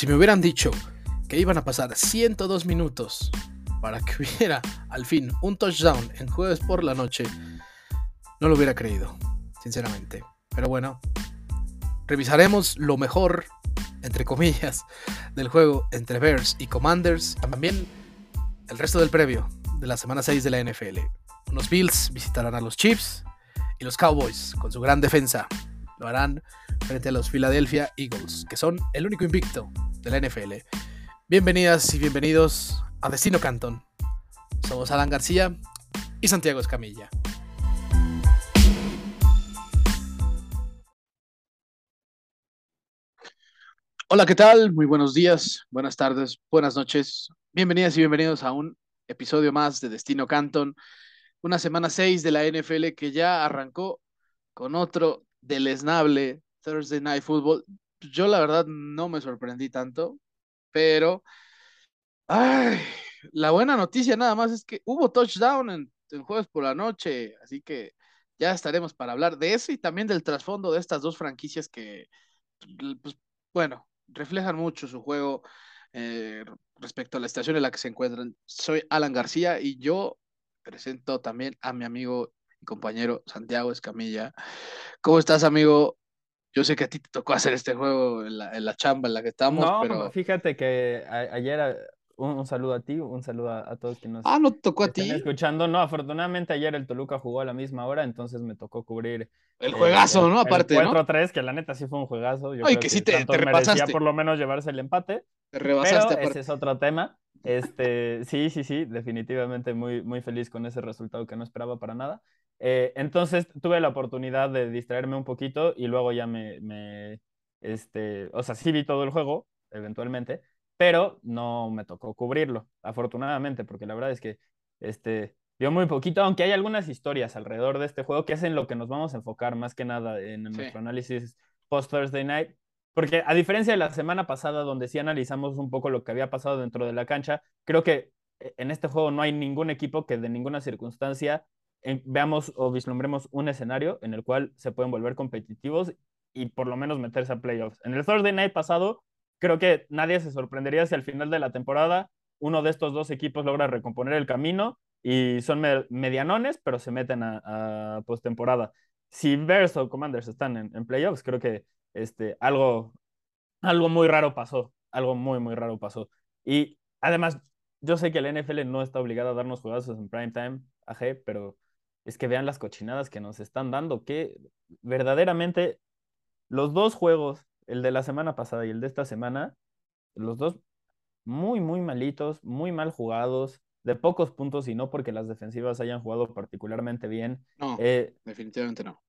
Si me hubieran dicho que iban a pasar 102 minutos para que hubiera al fin un touchdown en jueves por la noche, no lo hubiera creído, sinceramente. Pero bueno, revisaremos lo mejor, entre comillas, del juego entre Bears y Commanders. También el resto del previo de la semana 6 de la NFL. Los Bills visitarán a los Chiefs y los Cowboys con su gran defensa lo harán frente a los Philadelphia Eagles, que son el único invicto de la NFL. Bienvenidas y bienvenidos a Destino Canton. Somos Alan García y Santiago Escamilla. Hola, ¿qué tal? Muy buenos días, buenas tardes, buenas noches. Bienvenidas y bienvenidos a un episodio más de Destino Canton. Una semana 6 de la NFL que ya arrancó con otro deleznable Thursday Night Football. Yo la verdad no me sorprendí tanto, pero ay, la buena noticia nada más es que hubo touchdown en, jueves por la noche, así que ya estaremos para hablar de eso y también del trasfondo de estas dos franquicias que, pues, bueno, reflejan mucho su juego eh, respecto a la estación en la que se encuentran. Soy Alan García y yo presento también a mi amigo y compañero Santiago Escamilla. ¿Cómo estás, amigo? Yo sé que a ti te tocó hacer este juego en la, chamba en la que estamos, no, pero... fíjate que ayer un, saludo a ti, un saludo a, todos que nos ah, ¿no tocó a ti? escuchando. No, afortunadamente ayer el Toluca jugó a la misma hora, entonces me tocó cubrir. El juegazo, ¿no? Aparte, el 4-3, que la neta sí fue un juegazo. Yo Ay, que, sí te, te repasaste. por lo menos llevarse el empate. Te rebasaste. Pero ese es otro tema. Este, sí, sí, sí, definitivamente muy, muy feliz con ese resultado que no esperaba para nada. Eh, entonces tuve la oportunidad de distraerme un poquito y luego ya me, me, este, o sea, sí vi todo el juego, eventualmente, pero no me tocó cubrirlo, afortunadamente, porque la verdad es que, este, vio muy poquito, aunque hay algunas historias alrededor de este juego que es en lo que nos vamos a enfocar más que nada en nuestro análisis post Thursday Night, porque a diferencia de la semana pasada, donde sí analizamos un poco lo que había pasado dentro de la cancha, creo que eh, en este juego no hay ningún equipo que de ninguna circunstancia veamos o vislumbremos un escenario en el cual se pueden volver competitivos y por lo menos meterse a playoffs. En el Thursday Night pasado, creo que nadie se sorprendería si al final de la temporada uno de estos dos equipos logra recomponer el camino y son medianones, pero se meten a, a postemporada. Si Bears o Commanders están en, en, playoffs, creo que este, algo, algo muy raro pasó, algo muy, muy raro pasó. Y además, yo sé que la NFL no está obligada a darnos juegazos en prime time, AG, pero es que vean las cochinadas que nos están dando, que verdaderamente los dos juegos, el de la semana pasada y el de esta semana, los dos muy, muy malitos, muy mal jugados, de pocos puntos y no porque las defensivas hayan jugado particularmente bien. No, eh, definitivamente no.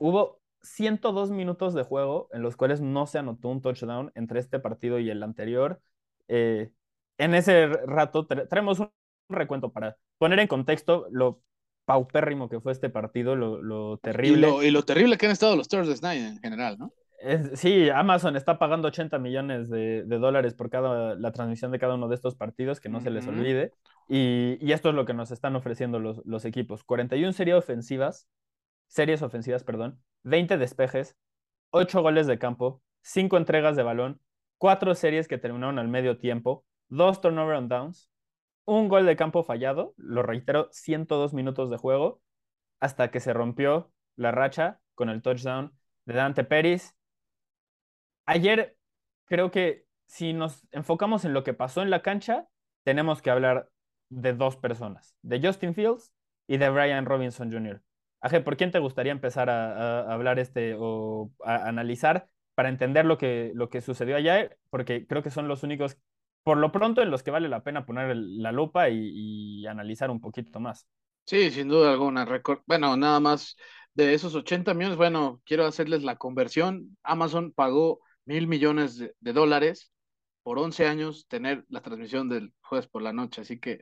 Hubo 102 minutos de juego en los cuales no se anotó un touchdown entre este partido y el anterior. Eh, en ese rato traemos un recuento para poner en contexto lo paupérrimo que fue este partido, lo, terrible. Y lo, terrible que han estado los Thursday Night en general, ¿no? sí, Amazon está pagando 80 millones de, dólares por cada, la transmisión de cada uno de estos partidos, que no se les olvide. Y, esto es lo que nos están ofreciendo los, los equipos. 41 series ofensivas, series ofensivas, perdón, 20 despejes, 8 goles de campo, 5 entregas de balón, 4 series que terminaron al medio tiempo, 2 turnover on downs, un gol de campo fallado, lo reitero, 102 minutos de juego, hasta que se rompió la racha con el touchdown de Dante Pérez. Ayer creo que si nos enfocamos en lo que pasó en la cancha, tenemos que hablar de dos personas, de Justin Fields y de Brian Robinson Jr. Aje, ¿por quién te gustaría empezar a, hablar este o a analizar para entender lo que, lo que sucedió ayer? Porque creo que son los únicos por lo pronto en los que vale la pena poner la lupa y, analizar un poquito más. Sí, sin duda alguna. Bueno, nada más de esos 80 millones, bueno, quiero hacerles la conversión. Amazon pagó mil millones de, dólares por 11 años tener la transmisión del jueves por la noche. Así que,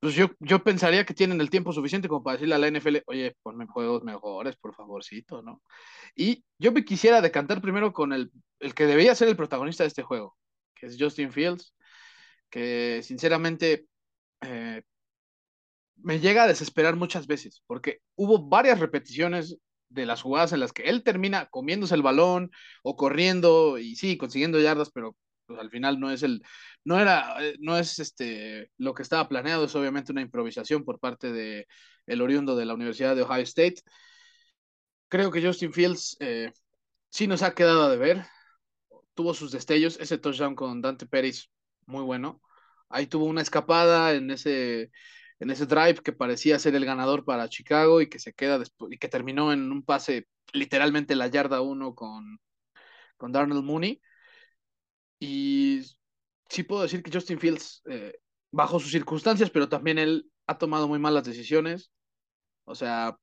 pues yo, yo pensaría que tienen el tiempo suficiente como para decirle a la NFL, oye, ponme juegos mejores, por favorcito, ¿no? Y yo me quisiera decantar primero con el, el que debía ser el protagonista de este juego, que es Justin Fields que sinceramente eh, me llega a desesperar muchas veces, porque hubo varias repeticiones de las jugadas en las que él termina comiéndose el balón o corriendo y sí, consiguiendo yardas, pero pues, al final no es el, no era, eh, no es este, lo que estaba planeado, es obviamente una improvisación por parte de el oriundo de la Universidad de Ohio State. Creo que Justin Fields eh, sí nos ha quedado a deber, tuvo sus destellos, ese touchdown con Dante Pérez, muy bueno. Ahí tuvo una escapada en ese, en ese drive que parecía ser el ganador para Chicago y que se queda después, y que terminó en un pase literalmente la yarda uno con, con Darnell Mooney. Y sí puedo decir que Justin Fields, eh, bajo sus circunstancias, pero también él ha tomado muy malas decisiones. O sea,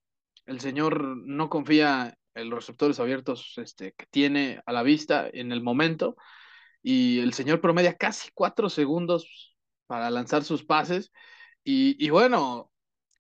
el señor no confía en los receptores abiertos este, que tiene a la vista en el momento. Y el señor promedia casi cuatro segundos para lanzar sus pases. Y, bueno,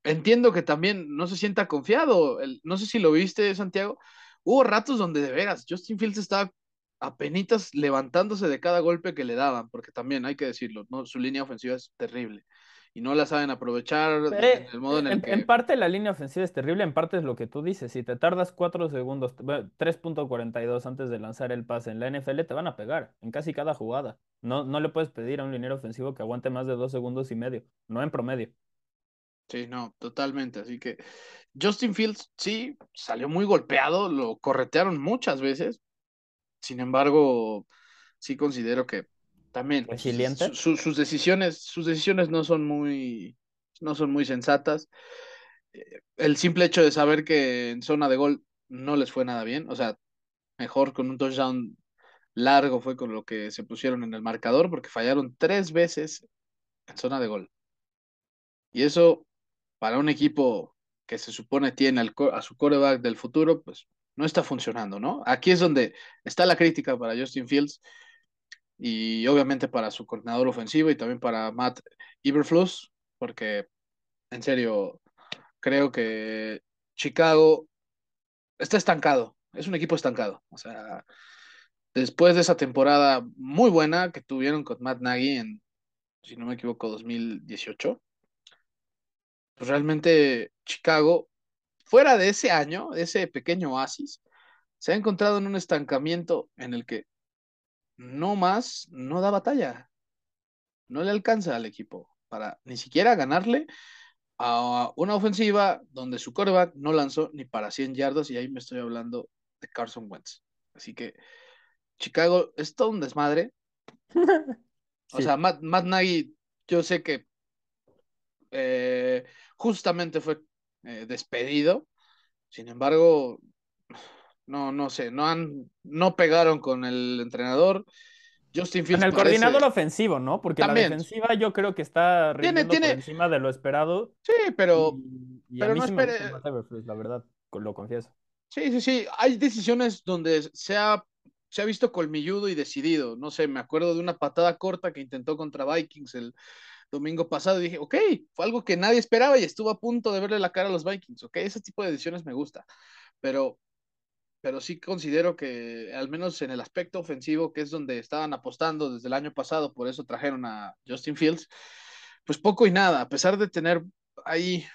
entiendo que también no se sienta confiado. El, no sé si lo viste, Santiago. Hubo ratos donde de veras Justin Fields estaba apenitas levantándose de cada golpe que le daban, porque también hay que decirlo, ¿no? Su línea ofensiva es terrible y no la saben aprovechar en el modo en el que... En parte la línea ofensiva es terrible, en parte es lo que tú dices, si te tardas 4 segundos, 3.42 antes de lanzar el pase en la NFL te van a pegar en casi cada jugada. No, no le puedes pedir a un liniero ofensivo que aguante más de 2 segundos y medio, no en promedio. Sí, no, totalmente. Así que Justin Fields sí salió muy golpeado, lo corretearon muchas veces, sin embargo, sí considero que también sus decisiones, sus decisiones no son muy, no son muy sensatas. Eh, el simple hecho de saber que en zona de gol no les fue nada bien, o sea, mejor con un touchdown largo fue con lo que se pusieron en el marcador, porque fallaron tres veces en zona de gol. Y eso, para un equipo que se supone tiene a su coreback del futuro, pues no está funcionando, ¿no? Aquí es donde está la crítica para Justin Fields y obviamente para su coordinador ofensivo y también para Matt Iberflus, porque en serio creo que Chicago está estancado, es un equipo estancado, o sea, después de esa temporada muy buena que tuvieron con Matt Nagy en, si no me equivoco, 2018, pues realmente Chicago fuera de ese año, ese pequeño oasis, se ha encontrado en un estancamiento en el que no más, no da batalla. No le alcanza al equipo para ni siquiera ganarle a una ofensiva donde su coreback no lanzó ni para 100 yardas y ahí me estoy hablando de Carson Wentz. Así que Chicago es todo un desmadre. O sea, Matt, Nagy, yo sé que eh, justamente fue eh, despedido. Sin embargo, no, no sé, no han, no pegaron con el entrenador. Justin Fields. En el coordinador ofensivo, ¿no? Porque la defensiva yo creo que está rindiendo por encima de lo esperado. Sí, pero, pero no espere... la verdad, lo confieso. Sí, sí, sí. Hay decisiones donde se ha, se ha visto colmilludo y decidido. No sé, me acuerdo de una patada corta que intentó contra Vikings el, domingo pasado y dije, ok, fue algo que nadie esperaba y estuvo a punto de verle la cara a los Vikings, ok, ese tipo de decisiones me gusta, pero, pero sí considero que al menos en el aspecto ofensivo, que es donde estaban apostando desde el año pasado, por eso trajeron a Justin Fields, pues poco y nada, a pesar de tener ahí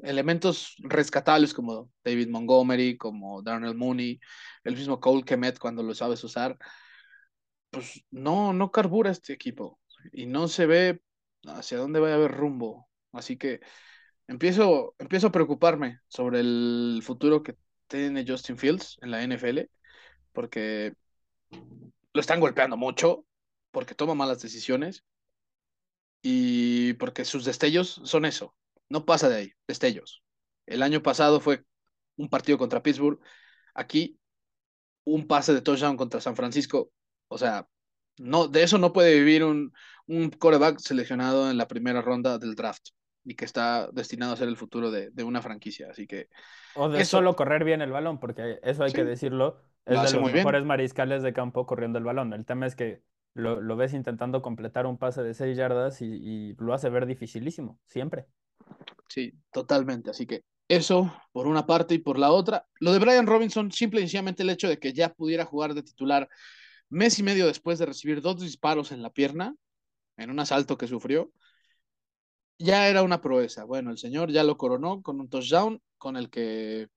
elementos rescatables como David Montgomery, como Darnell Mooney, el mismo Cole Kemet cuando lo sabes usar, pues no, no carbura este equipo y no se ve hacia dónde va a haber rumbo. Así que empiezo, empiezo a preocuparme sobre el futuro que tiene Justin Fields en la NFL, porque lo están golpeando mucho, porque toma malas decisiones y porque sus destellos son eso. No pasa de ahí, destellos. El año pasado fue un partido contra Pittsburgh, aquí un pase de touchdown contra San Francisco. O sea, no, de eso no puede vivir un, un coreback seleccionado en la primera ronda del draft y que está destinado a ser el futuro de, una franquicia. Así que. O de solo correr bien el balón, porque eso hay que decirlo. Es de los mejores mariscales de campo corriendo el balón. El tema es que lo, ves intentando completar un pase de seis yardas y, y, lo hace ver dificilísimo, siempre. Sí, totalmente. Así que eso por una parte y por la otra. Lo de Brian Robinson, simple y sencillamente el hecho de que ya pudiera jugar de titular mes y medio después de recibir dos disparos en la pierna, en un asalto que sufrió, ya era una proeza. Bueno, el señor ya lo coronó con un touchdown con el que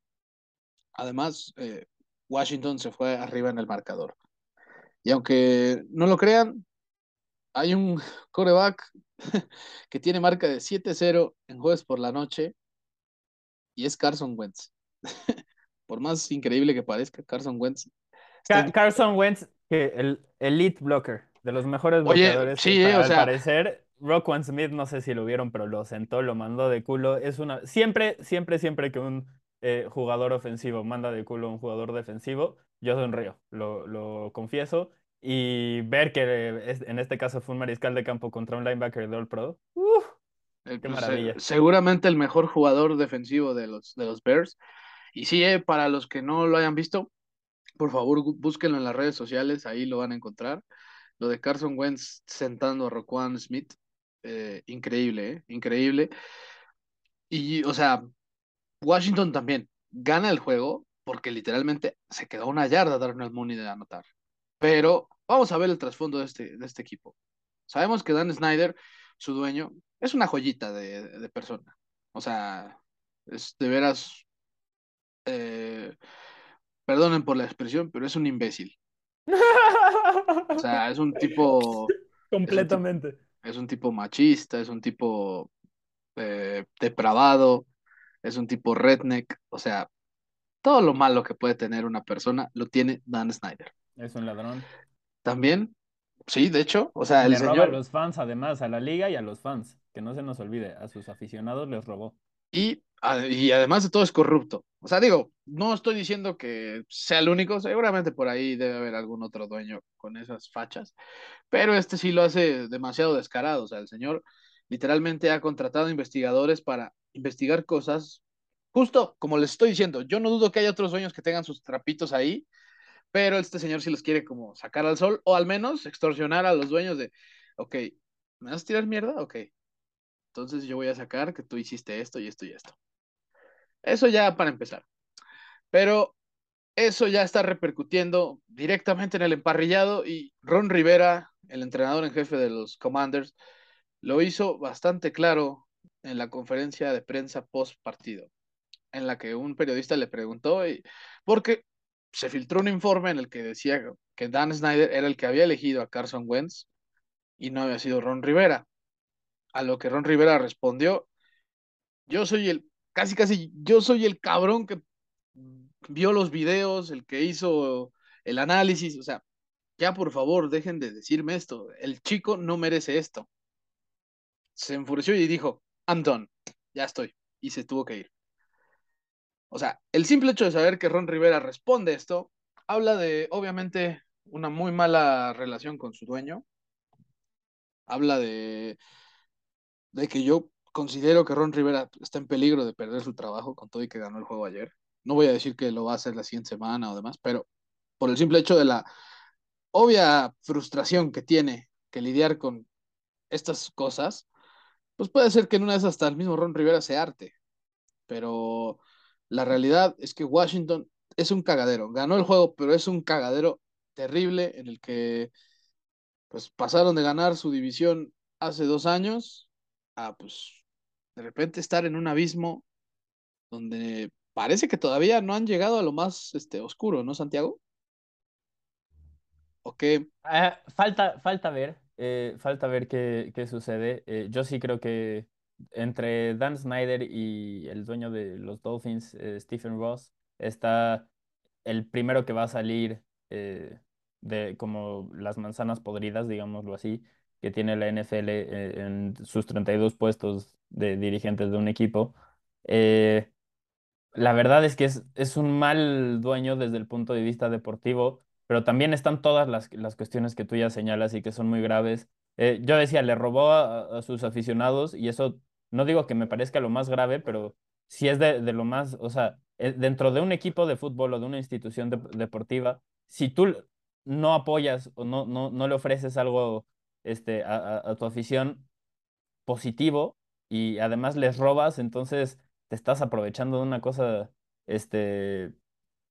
además eh, Washington se fue arriba en el marcador. Y aunque no lo crean, hay un coreback que tiene marca de 7-0 en jueves por la noche y es Carson Wentz. por más increíble que parezca, Carson Wentz. Carson Wentz, que el elite blocker, de los mejores bloqueadores. Sí, o sea, al parecer, One Smith, no sé si lo vieron, pero lo sentó, lo mandó de culo. Es una. Siempre, siempre, siempre que un eh, jugador ofensivo manda de culo a un jugador defensivo, yo sonrío, lo, lo confieso. Y ver que en este caso fue un mariscal de campo contra un linebacker de All Pro. Eh, qué pues, maravilla. seguramente el mejor jugador defensivo de los, de los Bears. Y sí, eh, para los que no lo hayan visto, por favor búsquenlo en las redes sociales, ahí lo van a encontrar. Lo de Carson Wentz sentando a Roquan Smith, eh, increíble, increíble. Y, o sea, Washington también gana el juego porque literalmente se quedó una yarda Darnell Mooney de anotar. Pero vamos a ver el trasfondo de este, de este equipo. Sabemos que Dan Snyder, su dueño, es una joyita de, persona. O sea, es de veras, eh, perdonen por la expresión, pero es un imbécil. O sea, es un tipo... Completamente. Es un tipo, machista, es un tipo eh, depravado, es un tipo redneck. O sea, todo lo malo que puede tener una persona lo tiene Dan Snyder. Es un ladrón. También, sí, de hecho, o sea, el le roba a los fans, además, a la liga y a los fans, que no se nos olvide, a sus aficionados les robó. Y, además de todo es corrupto. O sea, digo, no estoy diciendo que sea el único, seguramente por ahí debe haber algún otro dueño con esas fachas, pero este sí lo hace demasiado descarado. O sea, el señor literalmente ha contratado investigadores para investigar cosas, justo como les estoy diciendo, yo no dudo que haya otros dueños que tengan sus trapitos ahí, pero este señor sí los quiere como sacar al sol o al menos extorsionar a los dueños de, ok, ¿me vas a tirar mierda? Ok, entonces yo voy a sacar que tú hiciste esto y esto y esto. Eso ya para empezar. Pero eso ya está repercutiendo directamente en el emparrillado y Ron Rivera, el entrenador en jefe de los Commanders, lo hizo bastante claro en la conferencia de prensa post partido, en la que un periodista le preguntó, y, porque se filtró un informe en el que decía que Dan Snyder era el que había elegido a Carson Wentz y no había sido Ron Rivera. A lo que Ron Rivera respondió, yo soy el, casi casi, yo soy el cabrón que vio los videos, el que hizo el análisis, o sea, ya por favor dejen de decirme esto, el chico no merece esto. Se enfureció y dijo, I'm done, ya estoy, y se tuvo que ir. O sea, el simple hecho de saber que Ron Rivera responde esto, habla de, obviamente, una muy mala relación con su dueño. Habla de, de que yo considero que Ron Rivera está en peligro de perder su trabajo con todo y que ganó el juego ayer. No voy a decir que lo va a hacer la siguiente semana o demás, pero por el simple hecho de la obvia frustración que tiene que lidiar con estas cosas, pues puede ser que en una de esas hasta el mismo Ron Rivera se arte. Pero la realidad es que Washington es un cagadero. Ganó el juego, pero es un cagadero terrible en el que pues pasaron de ganar su división hace dos años a pues de repente estar en un abismo donde parece que todavía no han llegado a lo más este, oscuro, ¿no, Santiago? ¿O qué? Ah, falta, falta ver, eh, falta ver qué, qué sucede. Eh, yo sí creo que entre Dan Snyder y el dueño de los Dolphins, eh, Stephen Ross, está el primero que va a salir de como las manzanas podridas, digámoslo así, que tiene la NFL eh, en sus 32 puestos de dirigentes de un equipo. la verdad es que es, es, un mal dueño desde el punto de vista deportivo, pero también están todas las, las cuestiones que tú ya señalas y que son muy graves. yo decía, le robó a, sus aficionados y eso no digo que me parezca lo más grave, pero si es de, lo más, o sea, eh, dentro de un equipo de fútbol o de una institución deportiva, si tú no apoyas o no, no, no le ofreces algo este, a, tu afición positivo y además les robas, entonces te estás aprovechando de una cosa, este,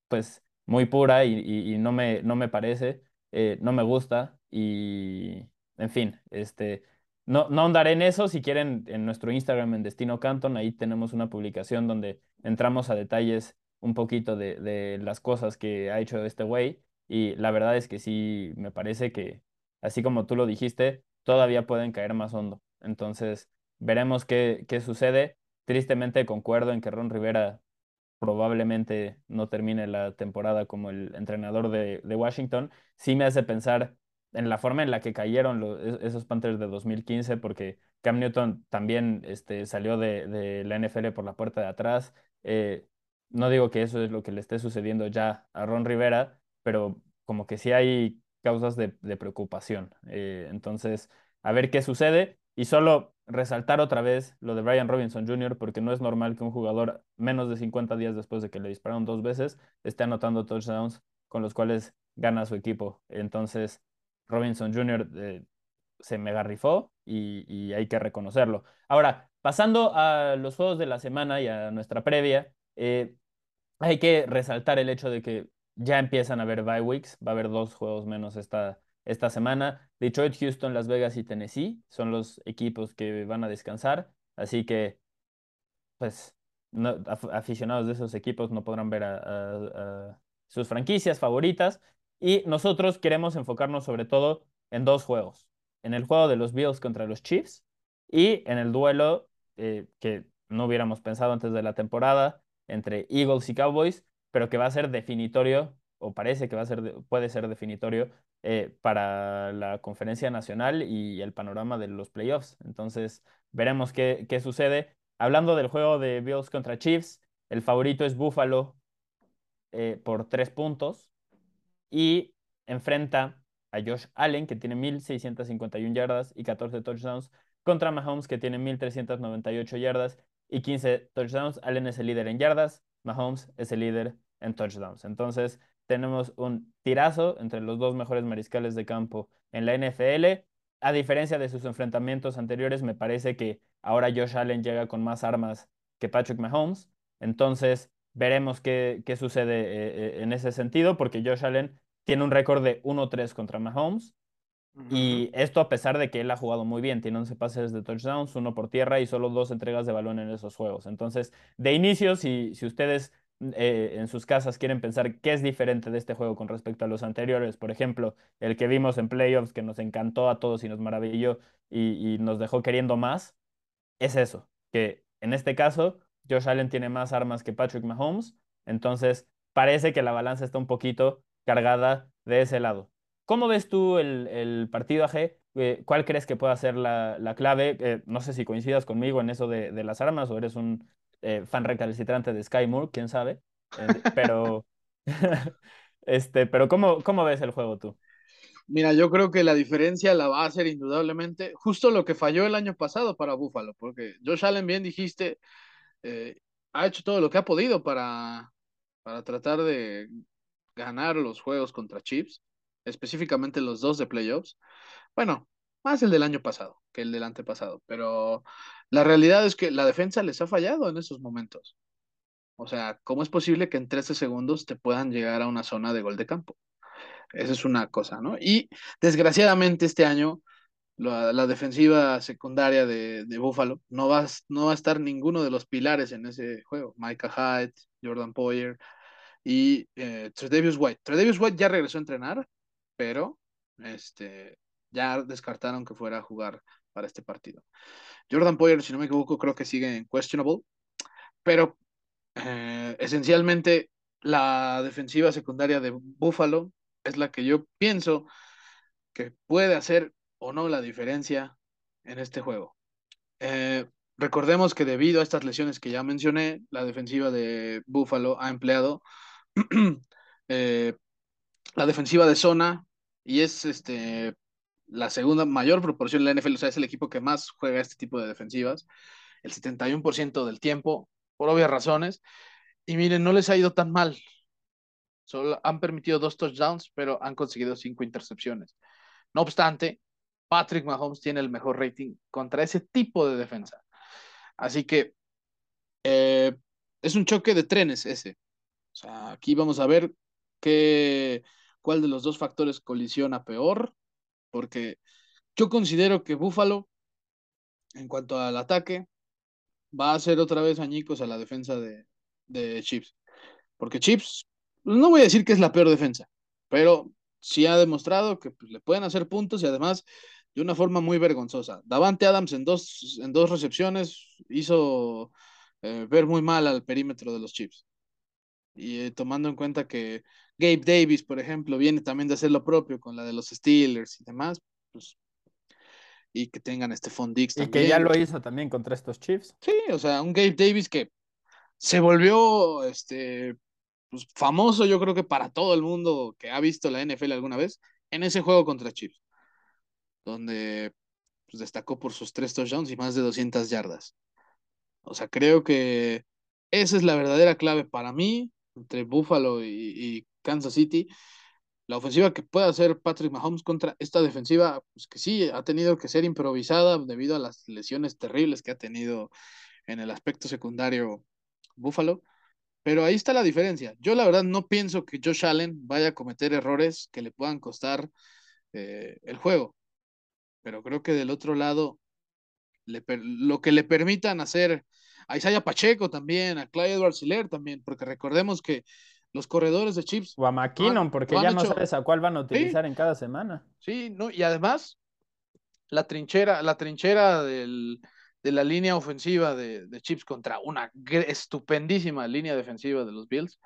pues, muy pura y, no, me, no me parece, eh, no me gusta y, en fin, este no, no en eso. Si quieren, en nuestro Instagram, en Destino Canton, ahí tenemos una publicación donde entramos a detalles un poquito de, las cosas que ha hecho este güey. Y la verdad es que sí, me parece que, así como tú lo dijiste, todavía pueden caer más hondo. Entonces, veremos qué, qué sucede. Tristemente concuerdo en que Ron Rivera probablemente no termine la temporada como el entrenador de, Washington, sí me hace pensar en la forma en la que cayeron esos Panthers de 2015, porque Cam Newton también este, salió de, la NFL por la puerta de atrás. Eh, no digo que eso es lo que le esté sucediendo ya a Ron Rivera, pero como que sí hay causas de, preocupación. Eh, entonces, a ver qué sucede. Y solo resaltar otra vez lo de Brian Robinson Jr., porque no es normal que un jugador menos de 50 días después de que le dispararon dos veces esté anotando touchdowns con los cuales gana su equipo. Entonces, Robinson Jr. Eh, se mega rifó y, hay que reconocerlo. Ahora, pasando a los juegos de la semana y a nuestra previa, eh, hay que resaltar el hecho de que ya empiezan a haber bye weeks, va a haber dos juegos menos esta, esta semana. Detroit, Houston, Las Vegas y Tennessee son los equipos que van a descansar, así que pues aficionados de esos equipos no podrán ver a, sus franquicias favoritas y nosotros queremos enfocarnos sobre todo en dos juegos, en el juego de los Bills contra los Chiefs y en el duelo eh, que no hubiéramos pensado antes de la temporada entre Eagles y Cowboys, pero que va a ser definitorio o parece que va a ser, puede ser definitorio eh, para la conferencia nacional y el panorama de los playoffs. Entonces, veremos qué, qué sucede. Hablando del juego de Bills contra Chiefs, el favorito es Buffalo eh, por tres puntos y enfrenta a Josh Allen, que tiene 1.651 yardas y 14 touchdowns, contra Mahomes, que tiene 1.398 yardas y 15 touchdowns. Allen es el líder en yardas, Mahomes es el líder en touchdowns. Entonces, tenemos un tirazo entre los dos mejores mariscales de campo en la NFL. A diferencia de sus enfrentamientos anteriores, me parece que ahora Josh Allen llega con más armas que Patrick Mahomes. Entonces, veremos qué, sucede eh, eh, en ese sentido, porque Josh Allen tiene un récord de 1-3 contra Mahomes. Y esto a pesar de que él ha jugado muy bien, tiene 11 pases de touchdowns, uno por tierra y solo dos entregas de balón en esos juegos. Entonces, de inicio, si, si ustedes eh, en sus casas quieren pensar qué es diferente de este juego con respecto a los anteriores, por ejemplo, el que vimos en playoffs que nos encantó a todos y nos maravilló y, nos dejó queriendo más, es eso, que en este caso Josh Allen tiene más armas que Patrick Mahomes, entonces parece que la balanza está un poquito cargada de ese lado. ¿Cómo ves tú el, partido AG? Eh, ¿Cuál crees que pueda ser la, clave? Eh, no sé si coincidas conmigo en eso de, de, las armas o eres un eh, fan recalcitrante de Sky Moore, quién sabe. Eh, pero, este, pero ¿cómo, ¿cómo ves el juego tú? Mira, yo creo que la diferencia la va a ser indudablemente justo lo que falló el año pasado para Buffalo, porque Josh Allen, bien dijiste, eh, ha hecho todo lo que ha podido para, para tratar de ganar los juegos contra Chiefs, específicamente los dos de playoffs. Bueno, más el del año pasado que el del antepasado, pero la realidad es que la defensa les ha fallado en esos momentos. O sea, ¿cómo es posible que en 13 segundos te puedan llegar a una zona de gol de campo? Esa es una cosa, ¿no? Y desgraciadamente este año la, defensiva secundaria de, de, Buffalo no va, no va a estar ninguno de los pilares en ese juego. Micah Hyde, Jordan Poyer y eh, Tredavious White. Tredavious White ya regresó a entrenar, pero este, ya descartaron que fuera a jugar para este partido. Jordan Poyer, si no me equivoco, creo que sigue en questionable, pero eh, esencialmente la defensiva secundaria de Buffalo es la que yo pienso que puede hacer o no la diferencia en este juego. Eh, recordemos que debido a estas lesiones que ya mencioné, la defensiva de Buffalo ha empleado eh, la defensiva de zona y es este la segunda mayor proporción de la NFL, o sea, es el equipo que más juega este tipo de defensivas, el 71% del tiempo, por obvias razones. Y miren, no les ha ido tan mal. Solo han permitido dos touchdowns, pero han conseguido cinco intercepciones. No obstante, Patrick Mahomes tiene el mejor rating contra ese tipo de defensa. Así que eh, es un choque de trenes ese. O sea, aquí vamos a ver qué, cuál de los dos factores colisiona peor porque yo considero que Buffalo, en cuanto al ataque, va a hacer otra vez añicos a la defensa de, de Chips. Porque Chips, no voy a decir que es la peor defensa, pero sí ha demostrado que pues, le pueden hacer puntos y además de una forma muy vergonzosa. Davante Adams en dos, en dos recepciones hizo eh, ver muy mal al perímetro de los Chiefs. Y eh, tomando en cuenta que Gabe Davis, por ejemplo, viene también de hacer lo propio con la de los Steelers y demás, pues, y que tengan este Dix Y que ya lo hizo también contra estos Chiefs. Sí, o sea, un Gabe Davis que se volvió este, pues, famoso, yo creo que para todo el mundo que ha visto la NFL alguna vez, en ese juego contra Chiefs, donde pues, destacó por sus tres touchdowns y más de 200 yardas. O sea, creo que esa es la verdadera clave para mí entre Buffalo y, Kansas City. La ofensiva que puede hacer Patrick Mahomes contra esta defensiva, pues que sí, ha tenido que ser improvisada debido a las lesiones terribles que ha tenido en el aspecto secundario Buffalo. Pero ahí está la diferencia. Yo la verdad no pienso que Josh Allen vaya a cometer errores que le puedan costar eh, el juego. Pero creo que del otro lado, lo que le permitan hacer a Isaiah Pacheco también, a Clyde Edwards también, porque recordemos que los corredores de Chips. O a McKinnon, porque ya no sabes a cuál van a utilizar en cada semana. Sí, no, y además, la trinchera, la trinchera del, de la línea ofensiva de, de Chips contra una estupendísima línea defensiva de los Bills,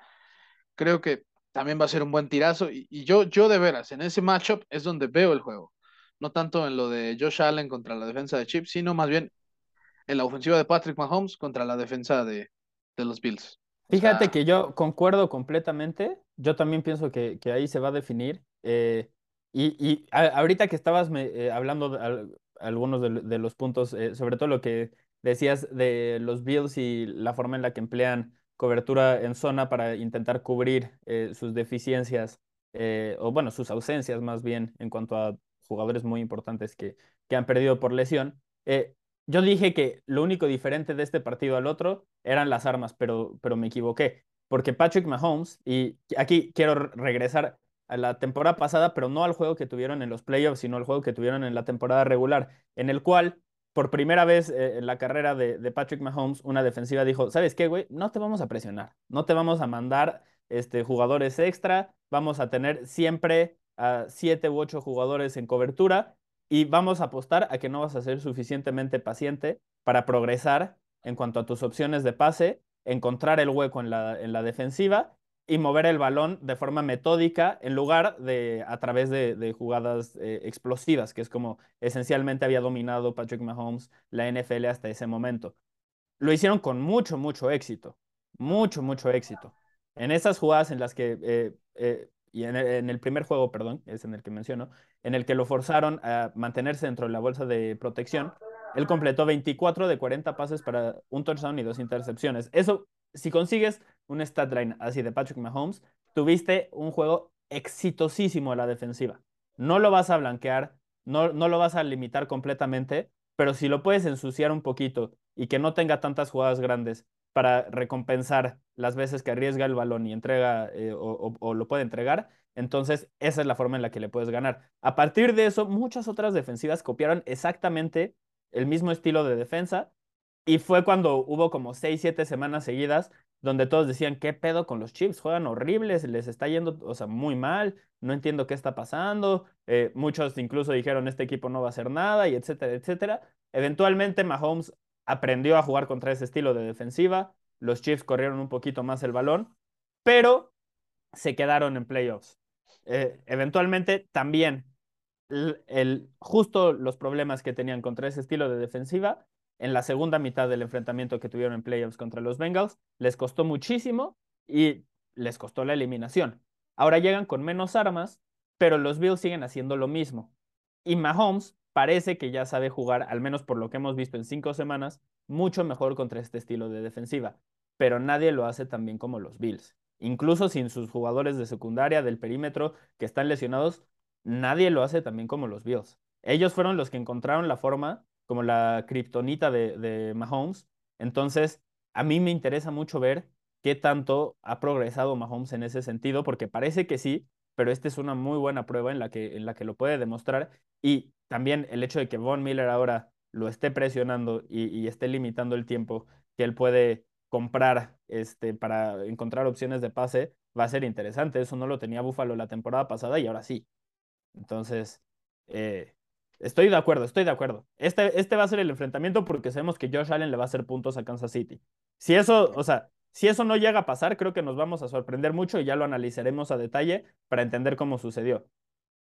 creo que también va a ser un buen tirazo. Y, y, yo, yo de veras, en ese matchup es donde veo el juego. No tanto en lo de Josh Allen contra la defensa de Chips, sino más bien en la ofensiva de Patrick Mahomes contra la defensa de, los Bills. Fíjate que yo concuerdo completamente. Yo también pienso que, ahí se va a definir. Eh, y, ahorita que estabas eh, hablando de, algunos de, los puntos, eh, sobre todo lo que decías de los Bills y la forma en la que emplean cobertura en zona para intentar cubrir sus deficiencias, o bueno, sus ausencias más bien en cuanto a jugadores muy importantes que, que han perdido por lesión. Yo dije que lo único diferente de este partido al otro eran las armas, pero, pero me equivoqué. Porque Patrick Mahomes, y aquí quiero regresar a la temporada pasada, pero no al juego que tuvieron en los playoffs, sino al juego que tuvieron en la temporada regular, en el cual, por primera vez eh, en la carrera de, Patrick Mahomes, una defensiva dijo, ¿sabes qué, güey? No te vamos a presionar, no te vamos a mandar este, jugadores extra, vamos a tener siempre a siete u ocho jugadores en cobertura y vamos a apostar a que no vas a ser suficientemente paciente para progresar en cuanto a tus opciones de pase, encontrar el hueco en la, en la defensiva y mover el balón de forma metódica en lugar de a través de, jugadas eh, explosivas, que es como esencialmente había dominado Patrick Mahomes la NFL hasta ese momento. Lo hicieron con mucho, mucho éxito, mucho, mucho éxito. En esas jugadas en las que eh, eh, y en el, primer juego, perdón, es en el que menciono, en el que lo forzaron a mantenerse dentro de la bolsa de protección, él completó 24 de 40 pases para un touchdown y dos intercepciones. Eso, si consigues un stat line así de Patrick Mahomes, tuviste un juego exitosísimo a la defensiva. No lo vas a blanquear, no, no lo vas a limitar completamente, pero si lo puedes ensuciar un poquito y que no tenga tantas jugadas grandes para recompensar las veces que arriesga el balón y entrega eh, o, lo puede entregar, entonces esa es la forma en la que le puedes ganar. A partir de eso, muchas otras defensivas copiaron exactamente el mismo estilo de defensa y fue cuando hubo como 6, 7 semanas seguidas donde todos decían, ¿qué pedo con los Chips? Juegan horribles, les está yendo, o sea, muy mal, no entiendo qué está pasando. Eh, muchos incluso dijeron, este equipo no va a hacer nada, y etcétera, etcétera. Eventualmente Mahomes aprendió a jugar contra ese estilo de defensiva. Los Chiefs corrieron un poquito más el balón, pero se quedaron en playoffs. Eh, eventualmente también el, justo los problemas que tenían contra ese estilo de defensiva en la segunda mitad del enfrentamiento que tuvieron en playoffs contra los Bengals les costó muchísimo y les costó la eliminación. Ahora llegan con menos armas, pero los Bills siguen haciendo lo mismo. Y Mahomes parece que ya sabe jugar, al menos por lo que hemos visto en cinco semanas, mucho mejor contra este estilo de defensiva. Pero nadie lo hace tan bien como los Bills. Incluso sin sus jugadores de secundaria, del perímetro, que están lesionados, nadie lo hace tan bien como los Bills. Ellos fueron los que encontraron la forma, como la kriptonita de, de Mahomes. Entonces, a mí me interesa mucho ver qué tanto ha progresado Mahomes en ese sentido, porque parece que sí, pero esta es una muy buena prueba en la que, en la que lo puede demostrar. Y también el hecho de que Von Miller ahora lo esté presionando y, esté limitando el tiempo que él puede comprar este, para encontrar opciones de pase va a ser interesante. Eso no lo tenía Buffalo la temporada pasada y ahora sí. Entonces, eh, Estoy de acuerdo, estoy de acuerdo. Este, este va a ser el enfrentamiento porque sabemos que Josh Allen le va a hacer puntos a Kansas City. Si eso, o sea, si eso no llega a pasar, creo que nos vamos a sorprender mucho y ya lo analizaremos a detalle para entender cómo sucedió.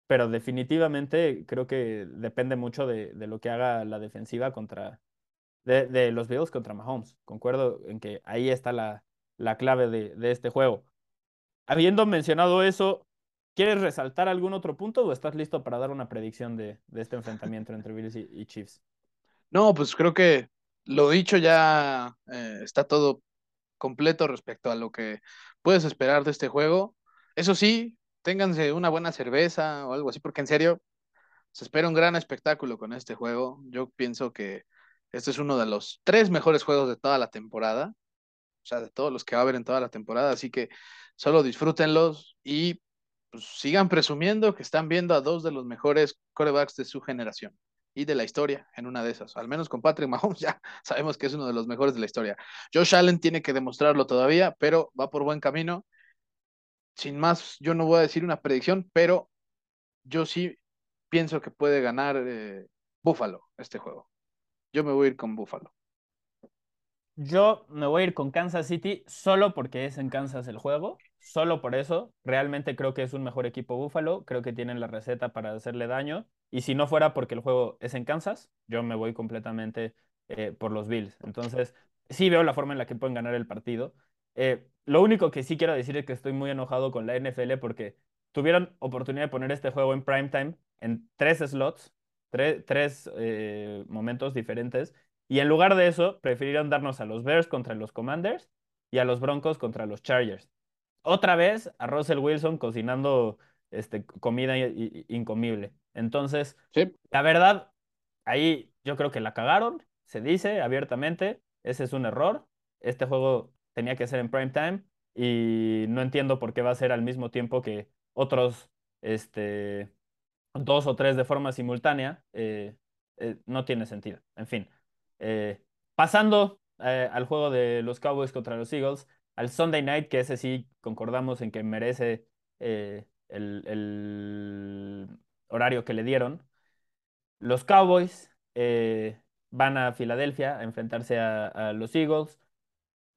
Pero definitivamente creo que depende mucho de, lo que haga la defensiva contra de, los Bills contra Mahomes. Concuerdo en que ahí está la, la clave de, de este juego. Habiendo mencionado eso, ¿Quieres resaltar algún otro punto o estás listo para dar una predicción de, este enfrentamiento entre Bills y, Chiefs? No, pues creo que lo dicho ya eh, está todo completo respecto a lo que puedes esperar de este juego. Eso sí, ténganse una buena cerveza o algo así, porque en serio, se espera un gran espectáculo con este juego. Yo pienso que este es uno de los tres mejores juegos de toda la temporada, o sea, de todos los que va a haber en toda la temporada, así que solo disfrútenlos y pues, sigan presumiendo que están viendo a dos de los mejores corebacks de su generación y de la historia en una de esas. Al menos con Patrick Mahomes ya sabemos que es uno de los mejores de la historia. Josh Allen tiene que demostrarlo todavía, pero va por buen camino. Sin más, yo no voy a decir una predicción, pero yo sí pienso que puede ganar eh, Buffalo este juego. Yo me voy a ir con Buffalo. Yo me voy a ir con Kansas City solo porque es en Kansas el juego. Solo por eso. Realmente creo que es un mejor equipo Buffalo. Creo que tienen la receta para hacerle daño. Y si no fuera porque el juego es en Kansas, yo me voy completamente eh, por los Bills. Entonces, sí veo la forma en la que pueden ganar el partido. Eh, lo único que sí quiero decir es que estoy muy enojado con la NFL porque tuvieron oportunidad de poner este juego en prime time en tres slots, tres eh, momentos diferentes y en lugar de eso, prefirieron darnos a los Bears contra los Commanders y a los Broncos contra los Chargers. Otra vez a Russell Wilson cocinando este, comida incomible. Entonces, la verdad, ahí yo creo que la cagaron, se dice abiertamente, ese es un error. Este juego tenía que ser en prime time y no entiendo por qué va a ser al mismo tiempo que otros este, dos o tres de forma simultánea. Eh, eh, no tiene sentido. En fin. Eh, pasando al juego de los Cowboys contra los Eagles, al Sunday Night, que ese sí concordamos en que merece eh, el, horario que le dieron. Los Cowboys van a Filadelfia a enfrentarse a, los Eagles.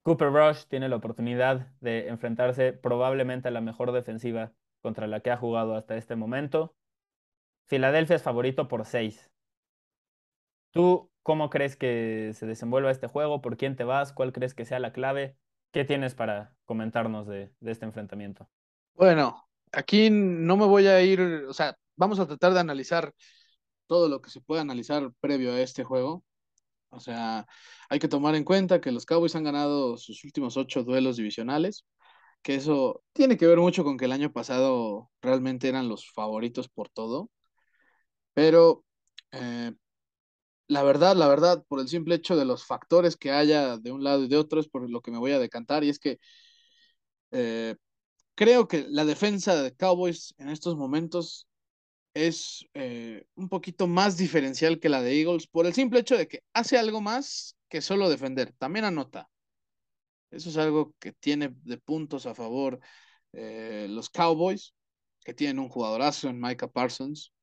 Cooper Rush tiene la oportunidad de enfrentarse probablemente a la mejor defensiva contra la que ha jugado hasta este momento. Filadelfia es favorito por 6. ¿Tú cómo crees que se desenvuelva este juego? ¿Por quién te vas? ¿Cuál crees que sea la clave? ¿Qué tienes para comentarnos de, este enfrentamiento? Bueno, aquí no me voy a ir, o sea, vamos a tratar de analizar todo lo que se puede analizar previo a este juego. O sea, hay que tomar en cuenta que los Cowboys han ganado sus últimos ocho duelos divisionales, que eso tiene que ver mucho con que el año pasado realmente eran los favoritos por todo. Pero eh, la verdad, la verdad, por el simple hecho de los factores que haya de un lado y de otro, es por lo que me voy a decantar, y es que eh, creo que la defensa de Cowboys en estos momentos es eh, un poquito más diferencial que la de Eagles, por el simple hecho de que hace algo más que solo defender, también anota. Eso es algo que tiene de puntos a favor eh, los Cowboys, que tienen un jugadorazo en Micah Parsons,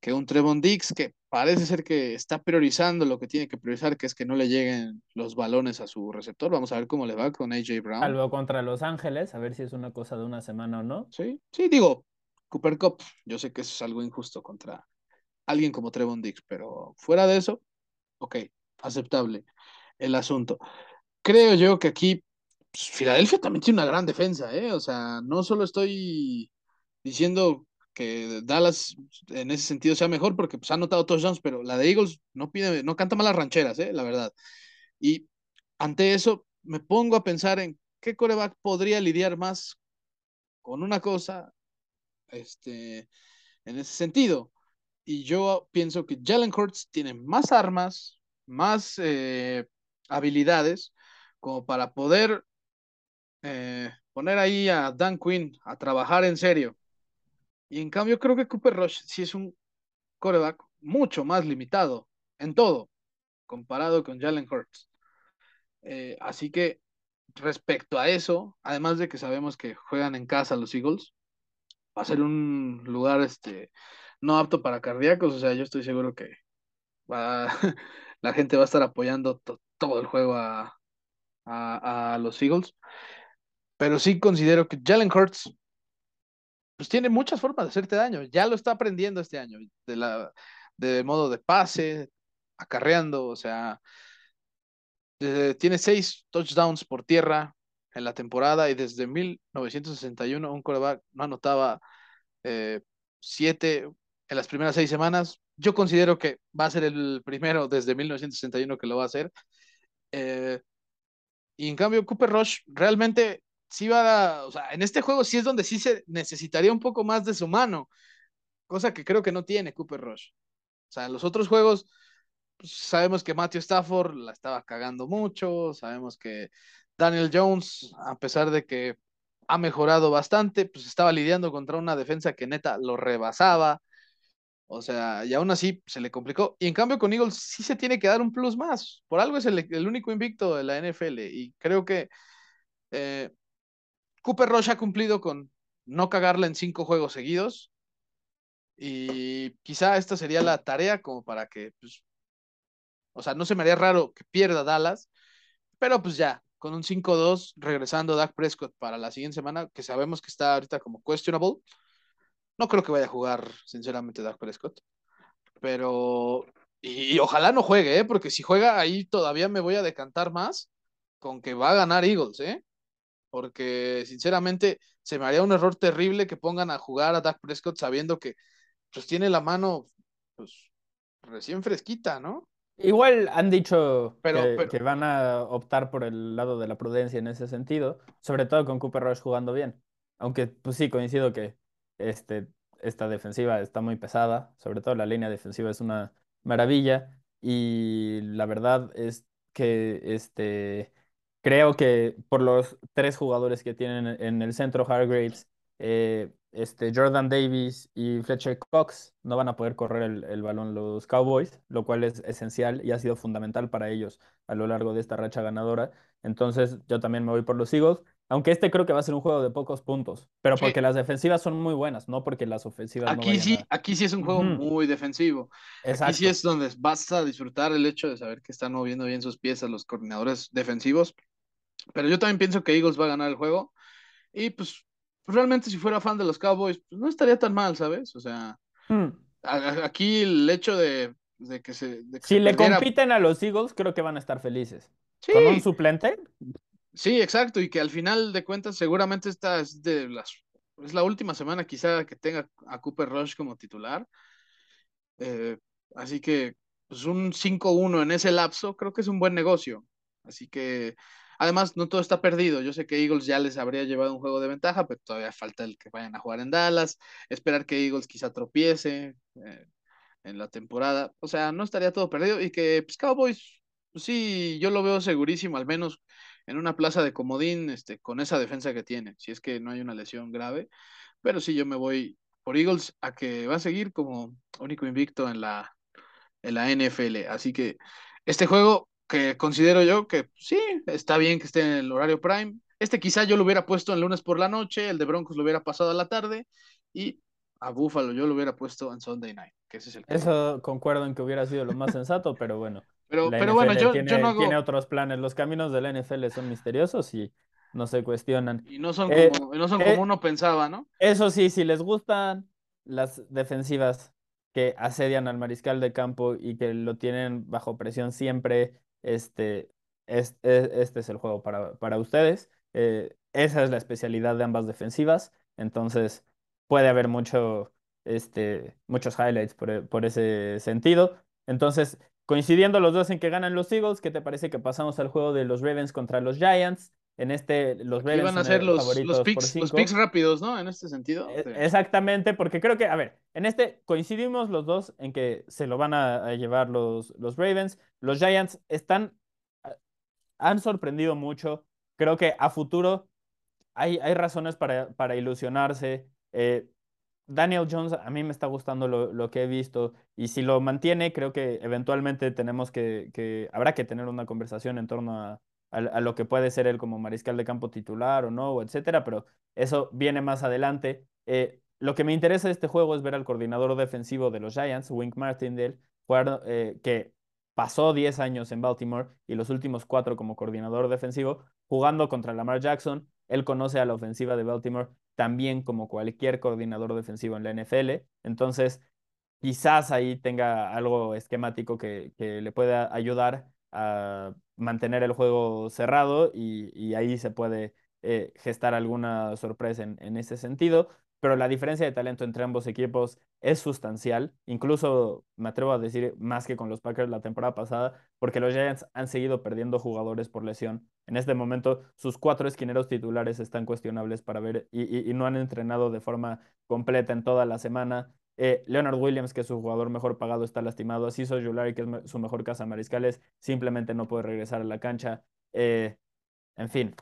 que un Trevon Dix que parece ser que está priorizando lo que tiene que priorizar, que es que no le lleguen los balones a su receptor. Vamos a ver cómo le va con AJ Brown. Algo contra Los Ángeles, a ver si es una cosa de una semana o no. Sí, sí, digo, Cooper Cup, yo sé que eso es algo injusto contra alguien como Trevon Dix, pero fuera de eso, ok, aceptable el asunto. Creo yo que aquí pues, Filadelfia también tiene una gran defensa, ¿eh? O sea, no solo estoy diciendo que Dallas en ese sentido sea mejor porque pues, ha notado touchdowns, pero la de Eagles no pide, no canta malas rancheras, ¿eh? la verdad. Y ante eso me pongo a pensar en qué coreback podría lidiar más con una cosa este, en ese sentido. Y yo pienso que Jalen Hurts tiene más armas, más eh, habilidades como para poder eh, poner ahí a Dan Quinn a trabajar en serio y en cambio creo que Cooper Rush sí es un coreback mucho más limitado en todo, comparado con Jalen Hurts. Eh, así que respecto a eso, además de que sabemos que juegan en casa los Eagles, va a ser un lugar este, no apto para cardíacos, o sea, yo estoy seguro que va, la gente va a estar apoyando todo el juego a, a, los Eagles. Pero sí considero que Jalen Hurts pues tiene muchas formas de hacerte daño. Ya lo está aprendiendo este año, de la de modo de pase, acarreando, o sea, tiene seis touchdowns por tierra en la temporada y desde 1961 un coreback no anotaba eh, siete en las primeras seis semanas. Yo considero que va a ser el primero desde 1961 que lo va a hacer. Eh, y en cambio, Cooper Rush realmente sí va a, o sea, en este juego sí es donde sí se necesitaría un poco más de su mano, cosa que creo que no tiene Cooper Rush. O sea, en los otros juegos pues, sabemos que Matthew Stafford la estaba cagando mucho, sabemos que Daniel Jones, a pesar de que ha mejorado bastante, pues estaba lidiando contra una defensa que neta lo rebasaba. O sea, y aún así se le complicó. Y en cambio con Eagles sí se tiene que dar un plus más. Por algo es el, único invicto de la NFL. Y creo que eh, Cooper Rush ha cumplido con no cagarla en cinco juegos seguidos. Y quizá esta sería la tarea como para que, pues, o sea, no se me haría raro que pierda Dallas, pero pues ya, con un 5-2, regresando Dak Prescott para la siguiente semana, que sabemos que está ahorita como questionable. No creo que vaya a jugar, sinceramente, Dak Prescott. Pero, y, ojalá no juegue, ¿eh? porque si juega ahí todavía me voy a decantar más con que va a ganar Eagles, ¿eh? Porque, sinceramente, se me haría un error terrible que pongan a jugar a Dak Prescott sabiendo que pues tiene la mano pues recién fresquita, ¿no? Igual han dicho que, van a optar por el lado de la prudencia en ese sentido, sobre todo con Cooper Rush jugando bien. Aunque, pues sí, coincido que este, esta defensiva está muy pesada, sobre todo la línea defensiva es una maravilla. Y la verdad es que este, creo que por los tres jugadores que tienen en el centro, Hargraves, eh, este, Jordan Davis y Fletcher Cox no van a poder correr el, balón los Cowboys, lo cual es esencial y ha sido fundamental para ellos a lo largo de esta racha ganadora. Entonces yo también me voy por los Eagles, aunque este creo que va a ser un juego de pocos puntos, pero porque las defensivas son muy buenas, no porque las ofensivas aquí no sí, Aquí sí es un juego muy defensivo. Aquí sí es donde vas a disfrutar el hecho de saber que están moviendo bien sus piezas los coordinadores defensivos. Pero yo también pienso que Eagles va a ganar el juego. Y pues pues, realmente si fuera fan de los Cowboys, pues no estaría tan mal, ¿sabes? O sea, hmm. aquí el hecho de, que se... si le compiten a los Eagles, creo que van a estar felices. ¿Con un suplente? Sí, exacto, y que al final de cuentas seguramente esta es de las... Es la última semana quizá que tenga a Cooper Rush como titular. Eh, así que pues un 5-1 en ese lapso creo que es un buen negocio. Así que Además, no todo está perdido. Yo sé que Eagles ya les habría llevado un juego de ventaja, pero todavía falta el que vayan a jugar en Dallas. Esperar que Eagles quizá tropiece eh, en la temporada. O sea, no estaría todo perdido. Y que pues, Cowboys, pues, sí, yo lo veo segurísimo, al menos en una plaza de comodín, este, con esa defensa que tiene, si es que no hay una lesión grave. Pero sí, yo me voy por Eagles a que va a seguir como único invicto en la, en la NFL. Así que este juego que considero yo que sí, está bien que esté en el horario prime. Este quizá yo lo hubiera puesto en lunes por la noche, el de Broncos lo hubiera pasado a la tarde y a Buffalo yo lo hubiera puesto en Sunday night, que ese es el Eso concuerdo en que hubiera sido lo más sensato, pero bueno. Pero, pero bueno, yo, tiene, no tiene otros planes. Los caminos de la NFL son misteriosos y no se cuestionan. Y no son eh, como, no son como eh, uno pensaba, ¿no? Eso sí, si les gustan las defensivas que asedian al mariscal de campo y que lo tienen bajo presión siempre este, este, es el juego para, para ustedes. Eh, esa es la especialidad de ambas defensivas, entonces puede haber mucho, este, muchos highlights por, por ese sentido. Entonces, coincidiendo los dos en que ganan los Eagles, ¿qué te parece que pasamos al juego de los Ravens contra los Giants? En este, los Ravens van a ser los, los, picks, los picks rápidos, ¿no? En este sentido. E, exactamente, porque creo que, a ver, en este coincidimos los dos en que se lo van a, llevar los, los Ravens. Los Giants están, han sorprendido mucho. Creo que a futuro hay, hay razones para, para ilusionarse. Eh, Daniel Jones, a mí me está gustando lo, lo, que he visto y si lo mantiene, creo que eventualmente tenemos que, que, habrá que tener una conversación en torno a, a, lo que puede ser él como mariscal de campo titular o no, etcétera, pero eso viene más adelante. Eh, lo que me interesa de este juego es ver al coordinador defensivo de los Giants, Wink Martindale, eh, que pasó 10 años en Baltimore y los últimos cuatro como coordinador defensivo, jugando contra Lamar Jackson. Él conoce a la ofensiva de Baltimore también como cualquier coordinador defensivo en la NFL. Entonces, quizás ahí tenga algo esquemático que, que le pueda ayudar a mantener el juego cerrado y, ahí se puede eh, gestar alguna sorpresa en, en, ese sentido pero la diferencia de talento entre ambos equipos es sustancial, incluso me atrevo a decir más que con los Packers la temporada pasada, porque los Giants han seguido perdiendo jugadores por lesión. En este momento, sus cuatro esquineros titulares están cuestionables para ver y, no han entrenado de forma completa en toda la semana. Eh, Leonard Williams, que es su jugador mejor pagado, está lastimado. Así Jolari, que es su mejor casa mariscales, simplemente no puede regresar a la cancha. Eh, en fin,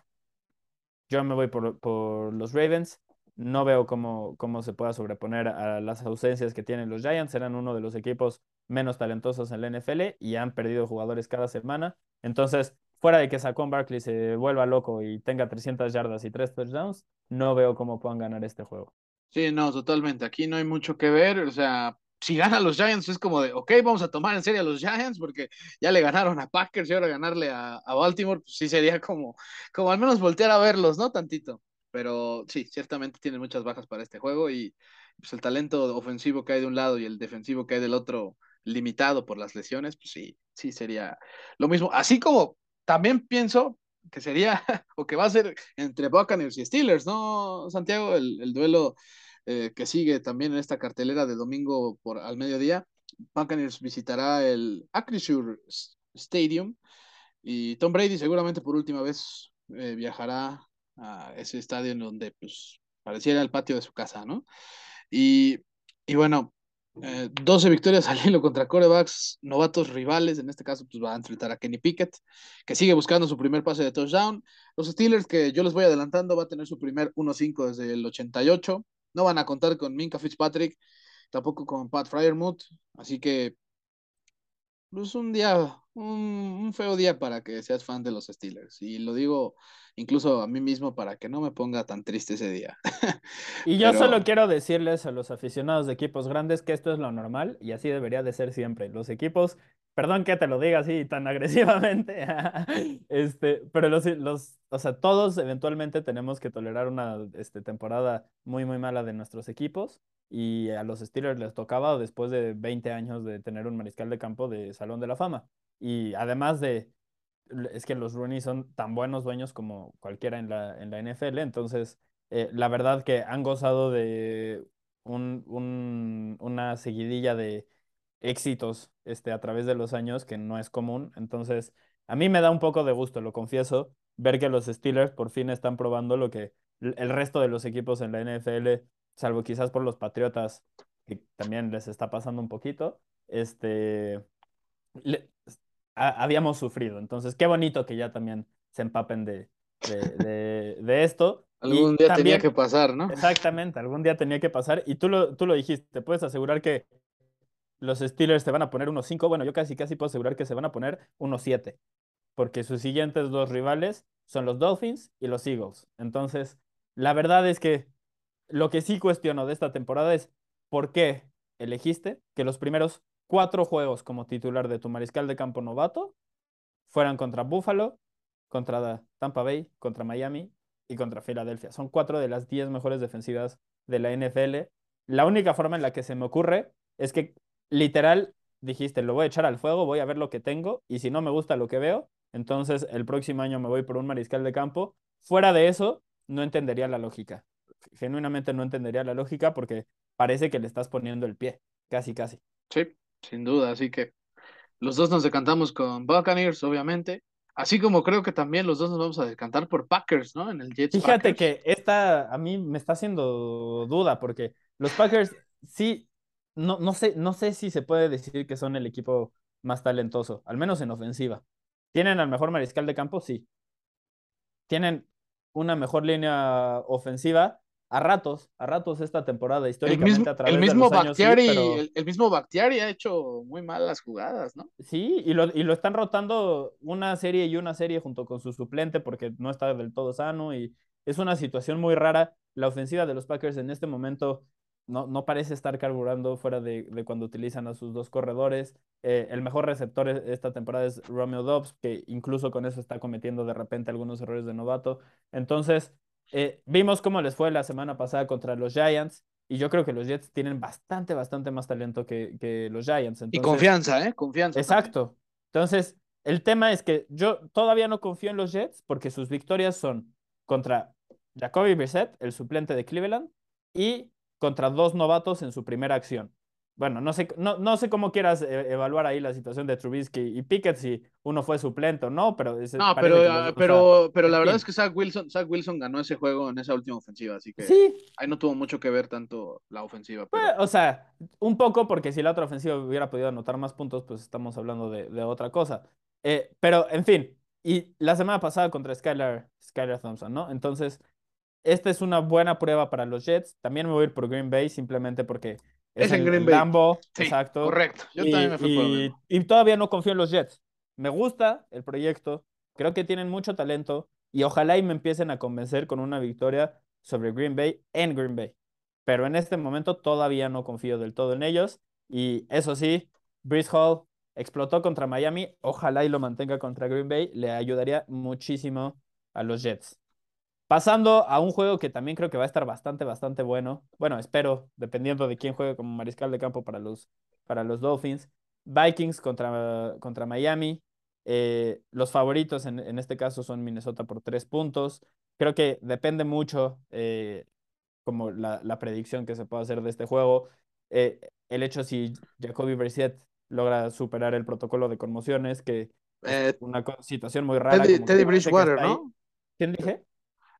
yo me voy por, los Ravens no veo cómo, cómo se pueda sobreponer a las ausencias que tienen los Giants. Eran uno de los equipos menos talentosos en la NFL y han perdido jugadores cada semana. Entonces, fuera de que Saquon Barkley se vuelva loco y tenga 300 yardas y 3 touchdowns, no veo cómo puedan ganar este juego. Sí, no, totalmente. Aquí no hay mucho que ver. O sea, si ganan los Giants es como de, ok, vamos a tomar en serio a los Giants porque ya le ganaron a Packers y ahora ganarle a, a Baltimore, pues sí sería como, como al menos voltear a verlos, ¿no? Tantito pero sí, ciertamente tiene muchas bajas para este juego y pues el talento ofensivo que hay de un lado y el defensivo que hay del otro limitado por las lesiones, pues sí, sí sería lo mismo. Así como también pienso que sería o que va a ser entre Buccaneers y Steelers, ¿no, Santiago? El, duelo eh, que sigue también en esta cartelera de domingo por al mediodía. Buccaneers visitará el Acrisure Stadium y Tom Brady seguramente por última vez eh, viajará a ese estadio en donde pues pareciera el patio de su casa, ¿no? Y, y bueno, 12 eh, victorias al hilo contra corebacks, novatos rivales, en este caso pues va a enfrentar a Kenny Pickett, que sigue buscando su primer pase de touchdown. Los Steelers, que yo les voy adelantando, va a tener su primer 1-5 desde el 88. No van a contar con Minka Fitzpatrick, tampoco con Pat Fryermuth, así que pues un día, un, feo día para que seas fan de los Steelers. Y lo digo incluso a mí mismo para que no me ponga tan triste ese día. Y yo solo quiero decirles a los aficionados de equipos grandes que esto es lo normal y así debería de ser siempre. Los equipos, perdón que te lo diga así tan agresivamente, este, pero los, los, o sea, todos eventualmente tenemos que tolerar una este, temporada muy, muy mala de nuestros equipos y a los Steelers les tocaba después de 20 años de tener un mariscal de campo de Salón de la Fama. Y además de, es que los Rooney son tan buenos dueños como cualquiera en la, en la NFL, entonces eh, la verdad que han gozado de un, un, una seguidilla de éxitos este, a través de los años que no es común, entonces a mí me da un poco de gusto, lo confieso, ver que los Steelers por fin están probando lo que el resto de los equipos en la NFL salvo quizás por los Patriotas, que también les está pasando un poquito, este, habíamos sufrido. Entonces, qué bonito que ya también se empapen de, de, esto. algún día tenía que pasar, ¿no? Exactamente, algún día tenía que pasar. Y tú lo, tú lo dijiste, te puedes asegurar que los Steelers te van a poner unos 5, bueno, yo casi casi puedo asegurar que se van a poner unos 7, porque sus siguientes dos rivales son los Dolphins y los Eagles. Entonces, la verdad es que lo que sí cuestiono de esta temporada es por qué elegiste que los primeros cuatro juegos como titular de tu mariscal de campo novato fueran contra Buffalo, contra Tampa Bay, contra Miami y contra Filadelfia. Son cuatro de las diez mejores defensivas de la NFL. La única forma en la que se me ocurre es que literal dijiste, lo voy a echar al fuego, voy a ver lo que tengo y si no me gusta lo que veo, entonces el próximo año me voy por un mariscal de campo. Fuera de eso, no entendería la lógica genuinamente no entendería la lógica porque parece que le estás poniendo el pie, casi, casi. Sí, sin duda, así que los dos nos decantamos con Buccaneers, obviamente. Así como creo que también los dos nos vamos a decantar por Packers, ¿no? En el Jets. Fíjate que esta a mí me está haciendo duda porque los Packers sí, no, no, sé, no sé si se puede decir que son el equipo más talentoso, al menos en ofensiva. ¿Tienen al mejor mariscal de campo? Sí. ¿Tienen una mejor línea ofensiva? a ratos, a ratos esta temporada, históricamente a través el mismo de los el, mismo Bactiari ha hecho muy mal las jugadas, ¿no? Sí, y lo, y lo están rotando una serie y una serie junto con su suplente porque no está del todo sano y es una situación muy rara. La ofensiva de los Packers en este momento no, no parece estar carburando fuera de, de cuando utilizan a sus dos corredores. Eh, el mejor receptor e, esta temporada es Romeo Dobbs, que incluso con eso está cometiendo de repente algunos errores de novato. Entonces, eh, vimos cómo les fue la semana pasada contra los Giants. Y yo creo que los Jets tienen bastante, bastante más talento que, que los Giants. y confianza, ¿eh? Confianza. Exacto. Entonces, el tema es que yo todavía no confío en los Jets porque sus victorias son contra Jacoby Brissett, el suplente de Cleveland, y contra dos novatos en su primera acción. Bueno, no sé, no, no sé cómo quieras eh, evaluar ahí la situación de Trubisky y Pickett, si uno fue suplente o no, pero... no, pero, ah, pero, pero la verdad es que Zach Wilson, Zach Wilson ganó ese juego en esa última ofensiva, así que sí. ahí no tuvo mucho que ver tanto la ofensiva. Pues, o sea, un poco porque si la otra ofensiva hubiera podido anotar más puntos, pues estamos hablando de, de otra cosa. Eh, pero, en fin, y la semana pasada contra Skylar, Skylar Thompson, ¿no? Entonces, esta es una buena prueba para los Jets. También me voy a ir por Green Bay simplemente porque es, en Green Bay. Lambo, exacto. Correcto. Yo y, también me fui y, por y todavía no confío en los Jets. Me gusta el proyecto, creo que tienen mucho talento y ojalá y me empiecen a convencer con una victoria sobre Green Bay en Green Bay. Pero en este momento todavía no confío del todo en ellos y eso sí, Brice Hall explotó contra Miami, ojalá y lo mantenga contra Green Bay, le ayudaría muchísimo a los Jets. Pasando a un juego que también creo que va a estar bastante, bastante bueno. Bueno, espero, dependiendo de quién juegue como mariscal de campo para los, para los Dolphins. Vikings contra, contra Miami. Eh, los favoritos en, en, este caso son Minnesota por tres puntos. Creo que depende mucho eh, como la, la, predicción que se pueda hacer de este juego. Eh, el hecho si Jacoby Brissett logra superar el protocolo de conmociones, que es una situación muy rara. Teddy, Teddy Bridgewater, ¿no? ¿Quién dije?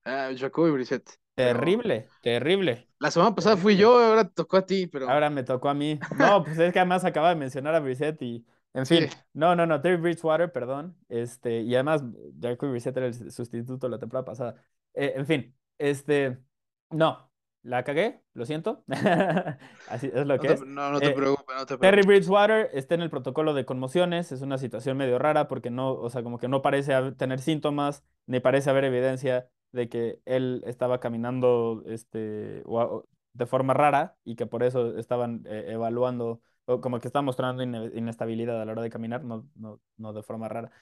Ah, Jacoby Brissett. Terrible, terrible. La semana pasada fui yo, ahora tocó a ti, pero. Ahora me tocó a mí. No, pues es que además acaba de mencionar a Brissett y. En fin, sí. no, no, no, Terry Bridgewater, perdón. Este, y además, Jacoby Brissett era el sustituto la temporada pasada. Eh, en fin, este. No, la cagué, lo siento. Así es lo que no es. No, no te, eh, preocupes, no te preocupes. Terry Bridgewater está en el protocolo de conmociones, es una situación medio rara porque no, o sea, como que no parece tener síntomas, ni parece haber evidencia de que él estaba caminando este, de forma rara y que por eso estaban eh, evaluando, o como que estaba mostrando inestabilidad a la hora de caminar, no, no, no de forma rara.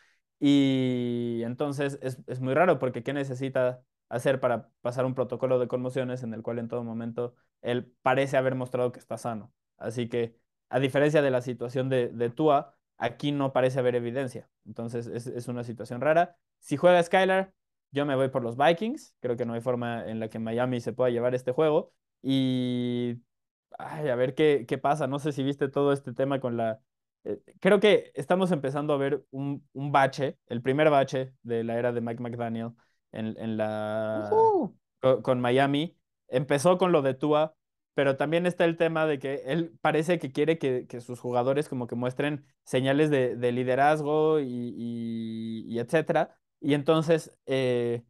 Y entonces es, es, muy raro porque ¿qué necesita hacer para pasar un protocolo de conmociones en el cual en todo momento él parece haber mostrado que está sano? Así que, a diferencia de la situación de, de Tua, aquí no parece haber evidencia. Entonces es, es una situación rara. Si juega Skylar, yo me voy por los Vikings. Creo que no hay forma en la que Miami se pueda llevar este juego. Y ay, a ver qué, qué pasa. No sé si viste todo este tema con la... Eh, creo que estamos empezando a ver un, un, bache, el primer bache de la era de Mike McDaniel en, en la... Uh -huh. con, con, Miami. Empezó con lo de Tua, pero también está el tema de que él parece que quiere que, que sus jugadores como que muestren señales de, de liderazgo y, y, y etcétera y entonces eh,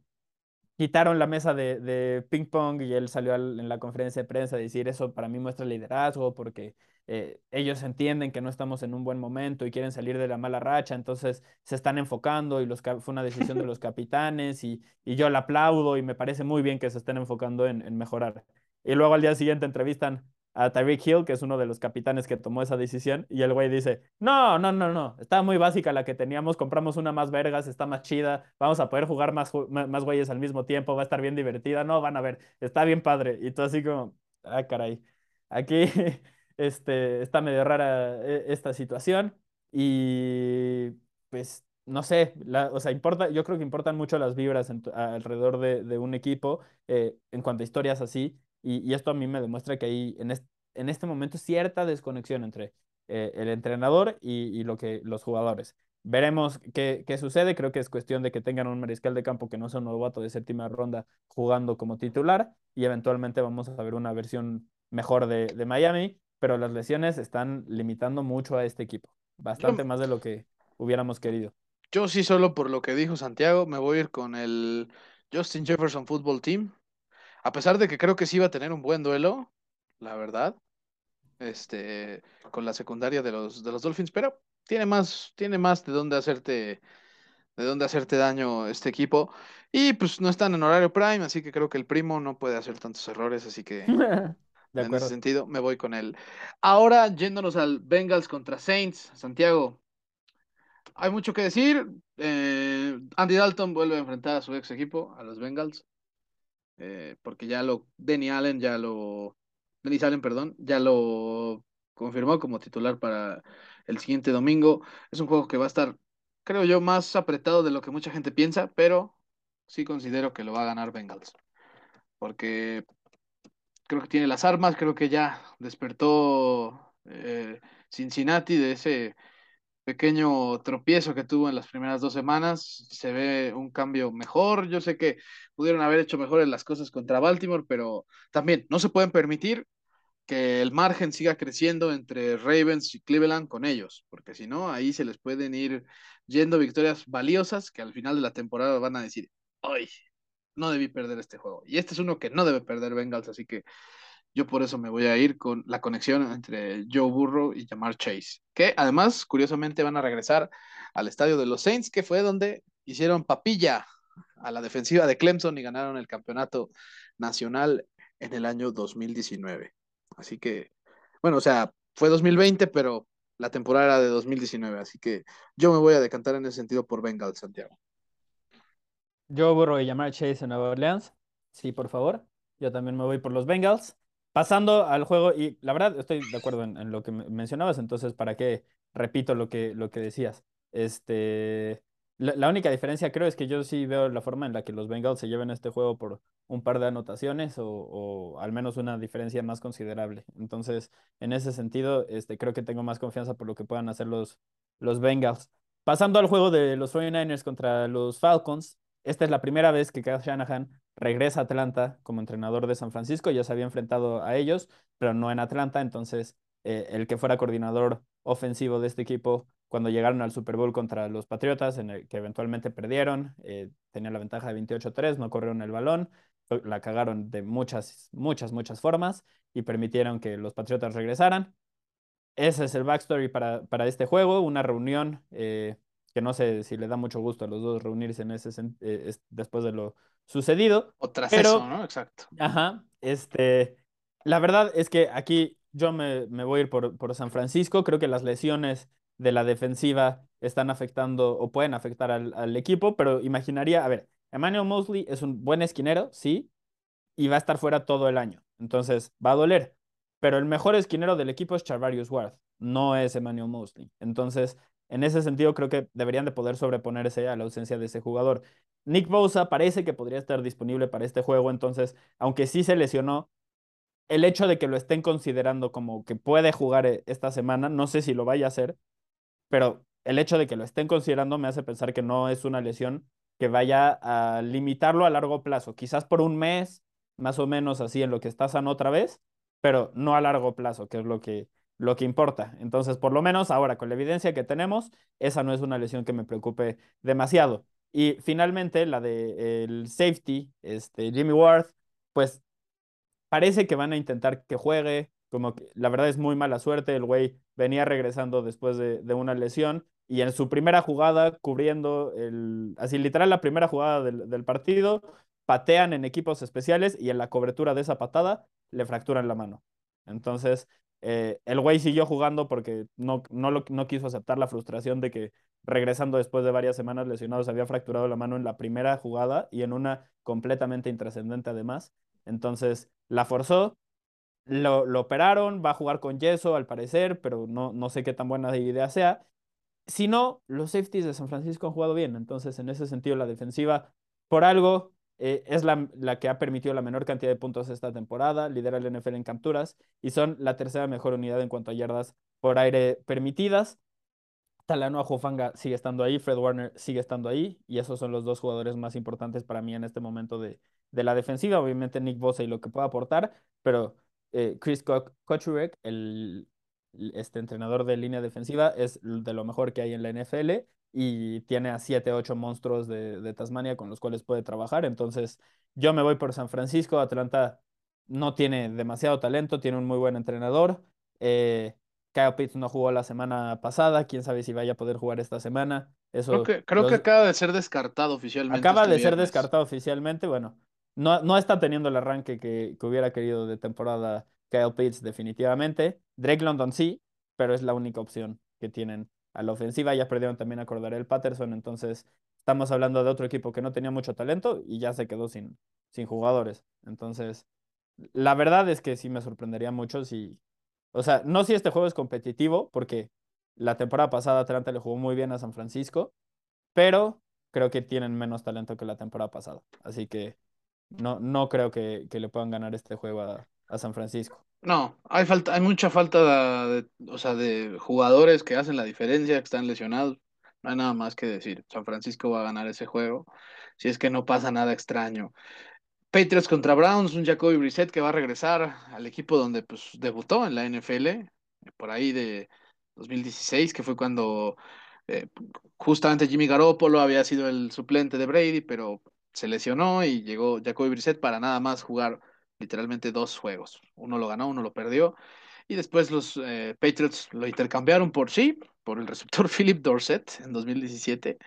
quitaron la mesa de, de, ping pong y él salió al, en la conferencia de prensa a decir eso para mí muestra liderazgo porque eh, ellos entienden que no estamos en un buen momento y quieren salir de la mala racha, entonces se están enfocando y los, fue una decisión de los capitanes y, y yo la aplaudo y me parece muy bien que se estén enfocando en, en mejorar. Y luego al día siguiente entrevistan a Tyreek Hill, que es uno de los capitanes que tomó esa decisión, y el güey dice, no, no, no, no, está muy básica la que teníamos, compramos una más vergas, está más chida, vamos a poder jugar más, más güeyes al mismo tiempo, va a estar bien divertida, no, van a ver, está bien padre, y tú así como, ah, caray, aquí este, está medio rara eh, esta situación, y pues no sé, o sea, importa, yo creo que importan mucho las vibras alrededor de, de, un equipo eh, en cuanto a historias así. Y, y, esto a mí me demuestra que hay en, est en este momento cierta desconexión entre eh, el entrenador y, y, lo que los jugadores. Veremos qué, qué, sucede. Creo que es cuestión de que tengan un mariscal de campo que no sea un novato de séptima ronda jugando como titular y eventualmente vamos a ver una versión mejor de, de Miami, pero las lesiones están limitando mucho a este equipo, bastante más de lo que hubiéramos querido. Yo sí, solo por lo que dijo Santiago, me voy a ir con el Justin Jefferson Football Team. A pesar de que creo que sí iba a tener un buen duelo, la verdad, este, con la secundaria de los, de los Dolphins, pero tiene más, tiene más de dónde hacerte, de dónde hacerte daño este equipo. Y pues no están en horario prime, así que creo que el primo no puede hacer tantos errores, así que en ese sentido, me voy con él. Ahora, yéndonos al Bengals contra Saints, Santiago. Hay mucho que decir. Eh, Andy Dalton vuelve a enfrentar a su ex equipo, a los Bengals. Eh, porque ya lo, Denny Allen ya lo, Dennis Allen, perdón, ya lo confirmó como titular para el siguiente domingo. Es un juego que va a estar, creo yo, más apretado de lo que mucha gente piensa, pero sí considero que lo va a ganar Bengals. Porque creo que tiene las armas, creo que ya despertó eh, Cincinnati de ese pequeño tropiezo que tuvo en las primeras dos semanas. Se ve un cambio mejor. Yo sé que pudieron haber hecho mejores las cosas contra Baltimore, pero también no se pueden permitir que el margen siga creciendo entre Ravens y Cleveland con ellos, porque si no, ahí se les pueden ir yendo victorias valiosas que al final de la temporada van a decir, ¡ay! No debí perder este juego. Y este es uno que no debe perder Bengals, así que yo por eso me voy a ir con la conexión entre Joe Burrow y Jamar Chase, que además, curiosamente, van a regresar al estadio de los Saints, que fue donde hicieron papilla a la defensiva de Clemson y ganaron el campeonato nacional en el año 2019. Así que, bueno, o sea, fue 2020, pero la temporada era de 2019, así que yo me voy a decantar en ese sentido por Bengals, Santiago. Yo Burrow y Jamar Chase en Nueva Orleans. Sí, por favor. Yo también me voy por los Bengals. Pasando al juego, y la verdad estoy de acuerdo en, lo que mencionabas, entonces, ¿para qué repito lo que, lo que decías? Este, la, única diferencia creo es que yo sí veo la forma en la que los Bengals se lleven este juego por un par de anotaciones o, al menos una diferencia más considerable. Entonces, en ese sentido, este, creo que tengo más confianza por lo que puedan hacer los, los Bengals. Pasando al juego de los 49ers contra los Falcons, esta es la primera vez que Kyle Shanahan regresa a Atlanta como entrenador de San Francisco. Ya se había enfrentado a ellos, pero no en Atlanta. Entonces, eh, el que fuera coordinador ofensivo de este equipo cuando llegaron al Super Bowl contra los Patriotas, en el que eventualmente perdieron, eh, tenía la ventaja de 28-3, no corrieron el balón, la cagaron de muchas, muchas, muchas formas y permitieron que los Patriotas regresaran. Ese es el backstory para, para este juego, una reunión eh, que no sé si le da mucho gusto a los dos reunirse en ese eh, después de lo sucedido. O tras eso, ¿no? Exacto. Ajá, este, la verdad es que aquí yo me, voy a ir por, por, San Francisco, creo que las lesiones de la defensiva están afectando o pueden afectar al, al equipo, pero imaginaría, a ver, Emmanuel Mosley es un buen esquinero, sí, y va a estar fuera todo el año, entonces va a doler, pero el mejor esquinero del equipo es Charvarius Ward, no es Emmanuel Mosley, entonces en ese sentido, creo que deberían de poder sobreponerse a la ausencia de ese jugador. Nick Bosa parece que podría estar disponible para este juego, entonces, aunque sí se lesionó, el hecho de que lo estén considerando como que puede jugar eh, esta semana, no sé si lo vaya a hacer, pero el hecho de que lo estén considerando me hace pensar que no es una lesión que vaya a limitarlo a largo plazo, quizás por un mes, más o menos así en lo que está sano otra vez, pero no a largo plazo, que es lo que lo que importa. Entonces, por lo menos ahora, con la evidencia que tenemos, esa no es una lesión que me preocupe demasiado. Y finalmente, la de el safety, este, Jimmy Ward, pues parece que van a intentar que juegue, como que la verdad es muy mala suerte, el güey venía regresando después de, una lesión y en su primera jugada, cubriendo el, así literal la primera jugada del, del partido, patean en equipos especiales y en la cobertura de esa patada le fracturan la mano. Entonces, eh, el güey siguió jugando porque no, no, lo, no quiso aceptar la frustración de que regresando después de varias semanas lesionados había fracturado la mano en la primera jugada y en una completamente intrascendente además. Entonces la forzó, lo, lo, operaron, va a jugar con yeso al parecer, pero no, no sé qué tan buena idea sea. Si no, los safeties de San Francisco han jugado bien, entonces en ese sentido la defensiva por algo eh, es la, la, que ha permitido la menor cantidad de puntos esta temporada, lidera el NFL en capturas y son la tercera mejor unidad en cuanto a yardas por aire permitidas. Talanoa Jofanga sigue estando ahí, Fred Warner sigue estando ahí y esos son los dos jugadores más importantes para mí en este momento de, de la defensiva. Obviamente Nick Bosa y lo que pueda aportar, pero eh, Chris Kochurek, el este entrenador de línea defensiva, es de lo mejor que hay en la NFL y tiene a 7, 8 monstruos de, Tasmania con los cuales puede trabajar. Entonces, yo me voy por San Francisco. Atlanta no tiene demasiado talento, tiene un muy buen entrenador. Eh, Kyle Pitts no jugó la semana pasada, quién sabe si vaya a poder jugar esta semana. Eso, creo que, acaba de ser descartado oficialmente. Acaba este de ser descartado oficialmente, bueno, no, no está teniendo el arranque que, que hubiera querido de temporada Kyle Pitts definitivamente. Drake London sí, pero es la única opción que tienen a la ofensiva. Ya perdieron también a el Patterson, entonces estamos hablando de otro equipo que no tenía mucho talento y ya se quedó sin, sin jugadores. Entonces, la verdad es que sí me sorprendería mucho si, o sea, no si este juego es competitivo, porque la temporada pasada Atlanta le jugó muy bien a San Francisco, pero creo que tienen menos talento que la temporada pasada. Así que no, no creo que, que le puedan ganar este juego a, a San Francisco. No, hay falta, hay mucha falta de, o sea, de jugadores que hacen la diferencia, que están lesionados. No hay nada más que decir. San Francisco va a ganar ese juego. Si es que no pasa nada extraño. Patriots contra Browns, un Jacoby Brissett que va a regresar al equipo donde pues, debutó en la NFL, por ahí de 2016, que fue cuando eh, justamente Jimmy Garoppolo había sido el suplente de Brady, pero se lesionó y llegó Jacoby Brissett para nada más jugar literalmente dos juegos. Uno lo ganó, uno lo perdió. Y después los eh, Patriots lo intercambiaron por sí, por el receptor Philip Dorset en 2017.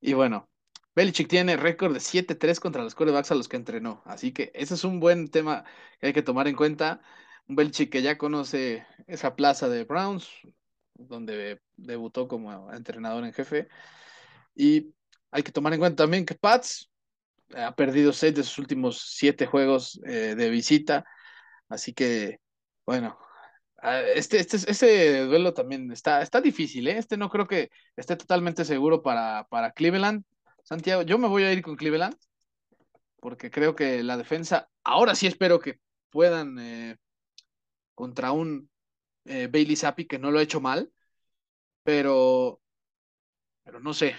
Y bueno, Belichick tiene récord de 7-3 contra los quarterbacks a los que entrenó. Así que ese es un buen tema que hay que tomar en cuenta. Un Belichick que ya conoce esa plaza de Browns, donde debutó como entrenador en jefe. Y hay que tomar en cuenta también que Pats ha perdido seis de sus últimos siete juegos eh, de visita. Así que, bueno, ah, este, este, este duelo también está, está difícil, ¿eh? Este no creo que esté totalmente seguro para, para Cleveland. Santiago, yo me voy a ir con Cleveland porque creo que la defensa, ahora sí espero que puedan eh, contra un Bailey Zappi que no lo ha hecho mal, pero, pero no sé,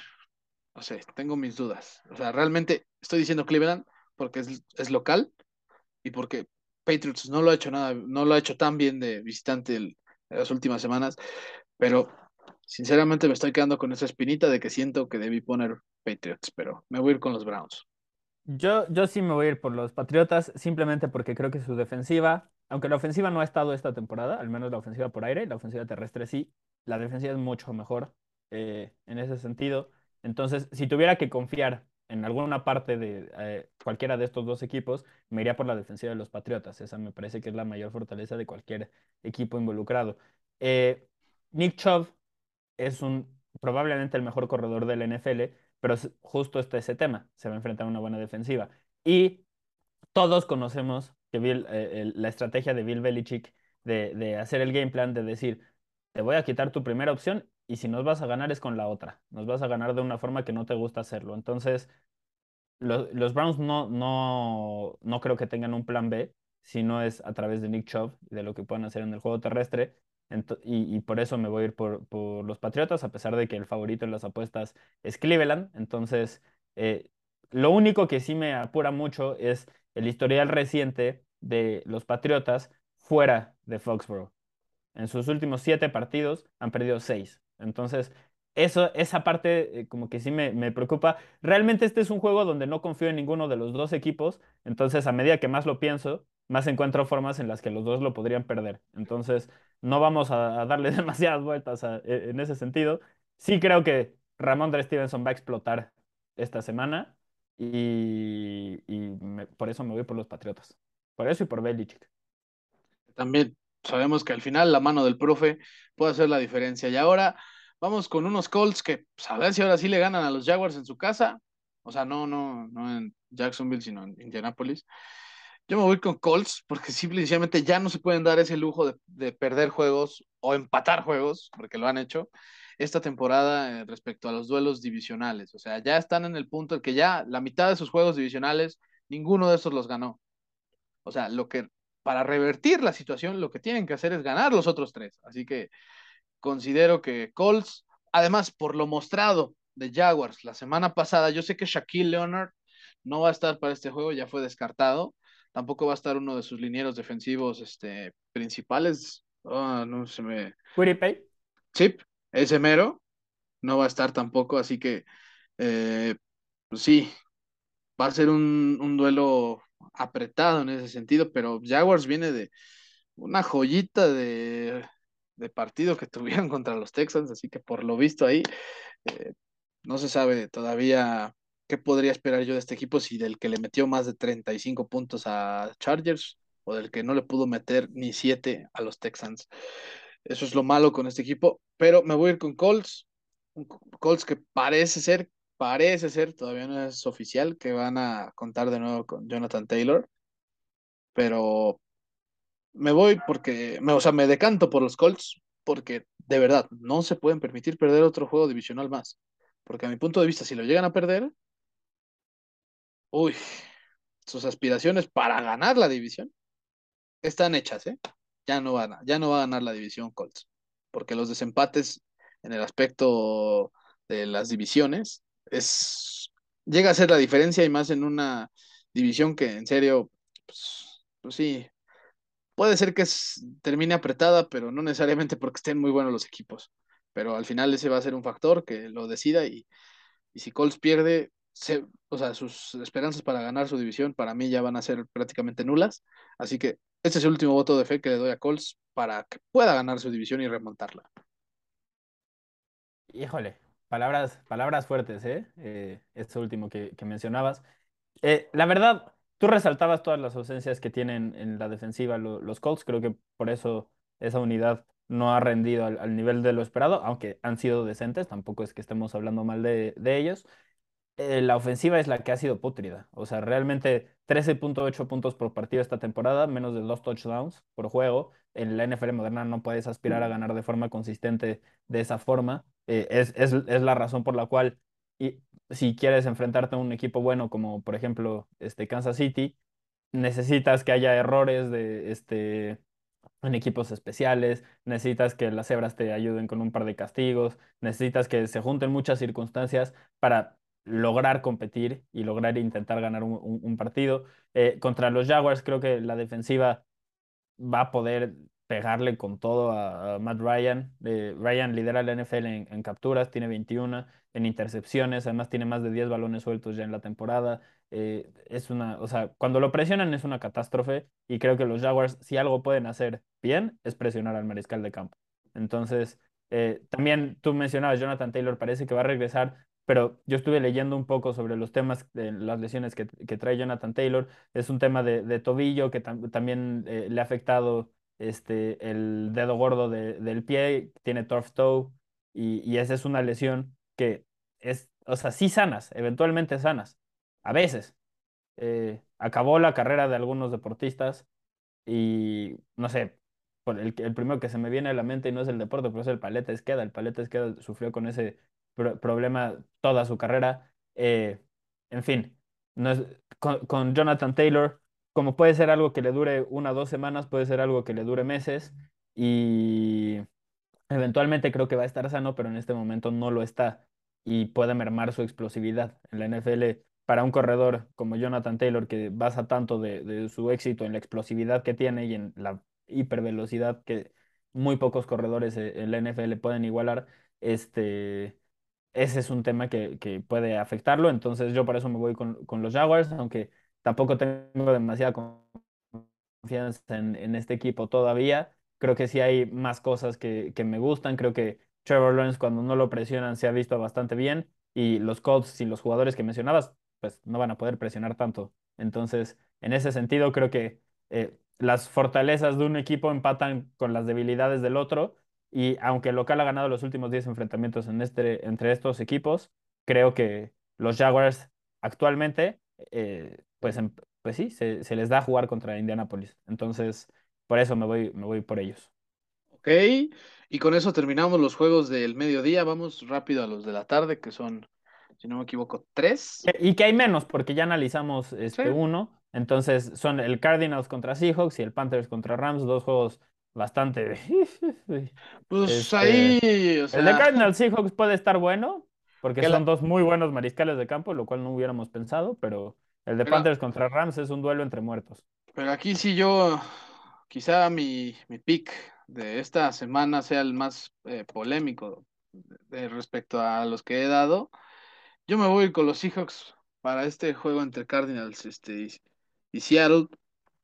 no sé, tengo mis dudas. O sea, realmente estoy diciendo Cleveland porque es, local y porque Patriots no lo ha hecho nada, no lo ha hecho tan bien de visitante en las últimas semanas, pero sinceramente me estoy quedando con esa espinita de que siento que debí poner Patriots, pero me voy a ir con los Browns. Yo, yo sí me voy a ir por los Patriotas, simplemente porque creo que su defensiva, aunque la ofensiva no ha estado esta temporada, al menos la ofensiva por aire, la ofensiva terrestre sí, la defensiva es mucho mejor eh, en ese sentido. Entonces, si tuviera que confiar en alguna parte de eh, cualquiera de estos dos equipos, me iría por la defensiva de los Patriotas. Esa me parece que es la mayor fortaleza de cualquier equipo involucrado. Eh, Nick Chubb es un, probablemente el mejor corredor del NFL, pero justo este ese tema, se va a enfrentar a una buena defensiva. Y todos conocemos que eh, la estrategia de Bill Belichick de, de hacer el game plan, de decir, te voy a quitar tu primera opción y si nos vas a ganar es con la otra. Nos vas a ganar de una forma que no te gusta hacerlo. Entonces, los Browns no, no, no creo que tengan un plan B, si no es a través de Nick Chubb y de lo que puedan hacer en el juego terrestre. y, por eso me voy a ir por, por, los Patriotas, a pesar de que el favorito en las apuestas es Cleveland. Entonces, eh, lo único que sí me apura mucho es el historial reciente de los Patriotas fuera de Foxborough. En sus últimos siete partidos han perdido seis. Entonces, eso, esa parte eh, como que sí me, me, preocupa. Realmente este es un juego donde no confío en ninguno de los dos equipos, entonces a medida que más lo pienso, más encuentro formas en las que los dos lo podrían perder. Entonces, no vamos a, darle demasiadas vueltas e, en ese sentido. Sí creo que Ramón de Stevenson va a explotar esta semana y, y por eso me voy por los Patriotas. Por eso y por Belichick. También sabemos que al final la mano del profe puede hacer la diferencia. Y ahora vamos con unos Colts que, pues, a ver si ahora sí le ganan a los Jaguars en su casa. O sea, no, no, no en Jacksonville, sino en Indianapolis. Yo me voy con Colts porque simplemente ya no se pueden dar ese lujo de, perder juegos o empatar juegos, porque lo han hecho esta temporada eh, respecto a los duelos divisionales. O sea, ya están en el punto en que ya la mitad de sus juegos divisionales, ninguno de esos los ganó. O sea, lo que para revertir la situación, lo que tienen que hacer es ganar los otros tres. Así que considero que Colts, además por lo mostrado de Jaguars la semana pasada, yo sé que Shaquille Leonard no va a estar para este juego, ya fue descartado. Tampoco va a estar uno de sus linieros defensivos este, principales. Oh, no se me. Pay? Sí, ese mero. No va a estar tampoco, así que eh, pues sí, va a ser un, un duelo apretado en ese sentido, pero Jaguars viene de una joyita de, partido que tuvieron contra los Texans, así que por lo visto ahí eh, no se sabe todavía qué podría esperar yo de este equipo si del que le metió más de 35 puntos a Chargers o del que no le pudo meter ni siete a los Texans. Eso es lo malo con este equipo, pero me voy a ir con Colts, Colts que parece ser, parece ser, todavía no es oficial, que van a contar de nuevo con Jonathan Taylor, pero me voy porque, o sea, me decanto por los Colts, porque de verdad no se pueden permitir perder otro juego divisional más, porque a mi punto de vista, si lo llegan a perder, uy, sus aspiraciones para ganar la división están hechas, ¿eh? Ya no, van ya no va a ganar la división Colts, porque los desempates en el aspecto de las divisiones es llega a ser la diferencia y más en una división que en serio, pues, pues sí, puede ser que termine apretada, pero no necesariamente porque estén muy buenos los equipos. Pero al final ese va a ser un factor que lo decida y, y si Colts pierde, o sea, sus esperanzas para ganar su división para mí ya van a ser prácticamente nulas. Así que este es el último voto de fe que le doy a Colts para que pueda ganar su división y remontarla. Híjole, palabras, palabras fuertes, ¿eh? eh este último que, mencionabas. Eh, la verdad, tú resaltabas todas las ausencias que tienen en la defensiva los Colts. Creo que por eso esa unidad no ha rendido al, nivel de lo esperado, aunque han sido decentes. Tampoco es que estemos hablando mal de, de ellos. Eh, la ofensiva es la que ha sido pútrida. O sea, realmente 13.8 puntos por partido esta temporada, menos de dos touchdowns por juego. En la NFL moderna no puedes aspirar a ganar de forma consistente de esa forma. Eh, es, es, es, la razón por la cual, y, si quieres enfrentarte a un equipo bueno como por ejemplo este Kansas City, necesitas que haya errores de, este, en equipos especiales, necesitas que las cebras te ayuden con un par de castigos, necesitas que se junten muchas circunstancias para lograr competir y lograr intentar ganar un, partido. Eh, contra los Jaguars creo que la defensiva va a poder pegarle con todo a, Matt Ryan. Eh, Ryan lidera la NFL en, capturas, tiene 21 en intercepciones, además tiene más de 10 balones sueltos ya en la temporada. Eh, es una, o sea, cuando lo presionan es una catástrofe y creo que los Jaguars, si algo pueden hacer bien, es presionar al mariscal de campo. Entonces, también tú mencionabas, Jonathan Taylor parece que va a regresar pero yo estuve leyendo un poco sobre los temas de las lesiones que, trae Jonathan Taylor. Es un tema de, tobillo que también eh, le ha afectado este, el dedo gordo del pie, tiene turf toe, y, esa es una lesión que es, o sea, sí sanas, eventualmente sanas, a veces. Eh, acabó la carrera de algunos deportistas y, no sé, el, el primero que se me viene a la mente y no es el deporte, pero es el paleta esqueda. El paleta esqueda sufrió con ese problema toda su carrera. Eh, en fin, es, con, Jonathan Taylor, como puede ser algo que le dure una o dos semanas, puede ser algo que le dure meses y eventualmente creo que va a estar sano, pero en este momento no lo está y puede mermar su explosividad. En la NFL, para un corredor como Jonathan Taylor, que basa tanto de, su éxito en la explosividad que tiene y en la hipervelocidad que muy pocos corredores en la NFL pueden igualar, este, ese es un tema que, puede afectarlo. Entonces yo por eso me voy con, los Jaguars, aunque tampoco tengo demasiada confianza en, este equipo todavía. Creo que sí hay más cosas que, me gustan. Creo que Trevor Lawrence cuando no lo presionan se ha visto bastante bien y los Colts y los jugadores que mencionabas pues no van a poder presionar tanto. Entonces, en ese sentido, creo que eh, las fortalezas de un equipo empatan con las debilidades del otro y aunque el local ha ganado los últimos 10 enfrentamientos en este, entre estos equipos, creo que los Jaguars actualmente, eh, pues, em, pues sí, se, les da a jugar contra Indianapolis. Entonces, por eso me voy, me voy por ellos. Ok, y con eso terminamos los juegos del mediodía. Vamos rápido a los de la tarde, que son, si no me equivoco, tres. Y que hay menos, porque ya analizamos este uno. Entonces son el Cardinals contra Seahawks y el Panthers contra Rams, dos juegos bastante. pues este, ahí. El de Cardinals Seahawks puede estar bueno, porque son dos muy buenos mariscales de campo, lo cual no hubiéramos pensado, pero el de Panthers contra Rams es un duelo entre muertos. Pero aquí sí yo, quizá mi, mi pick de esta semana sea el más eh, polémico respecto a los que he dado. Yo me voy con los Seahawks para este juego entre Cardinals este, y Seattle,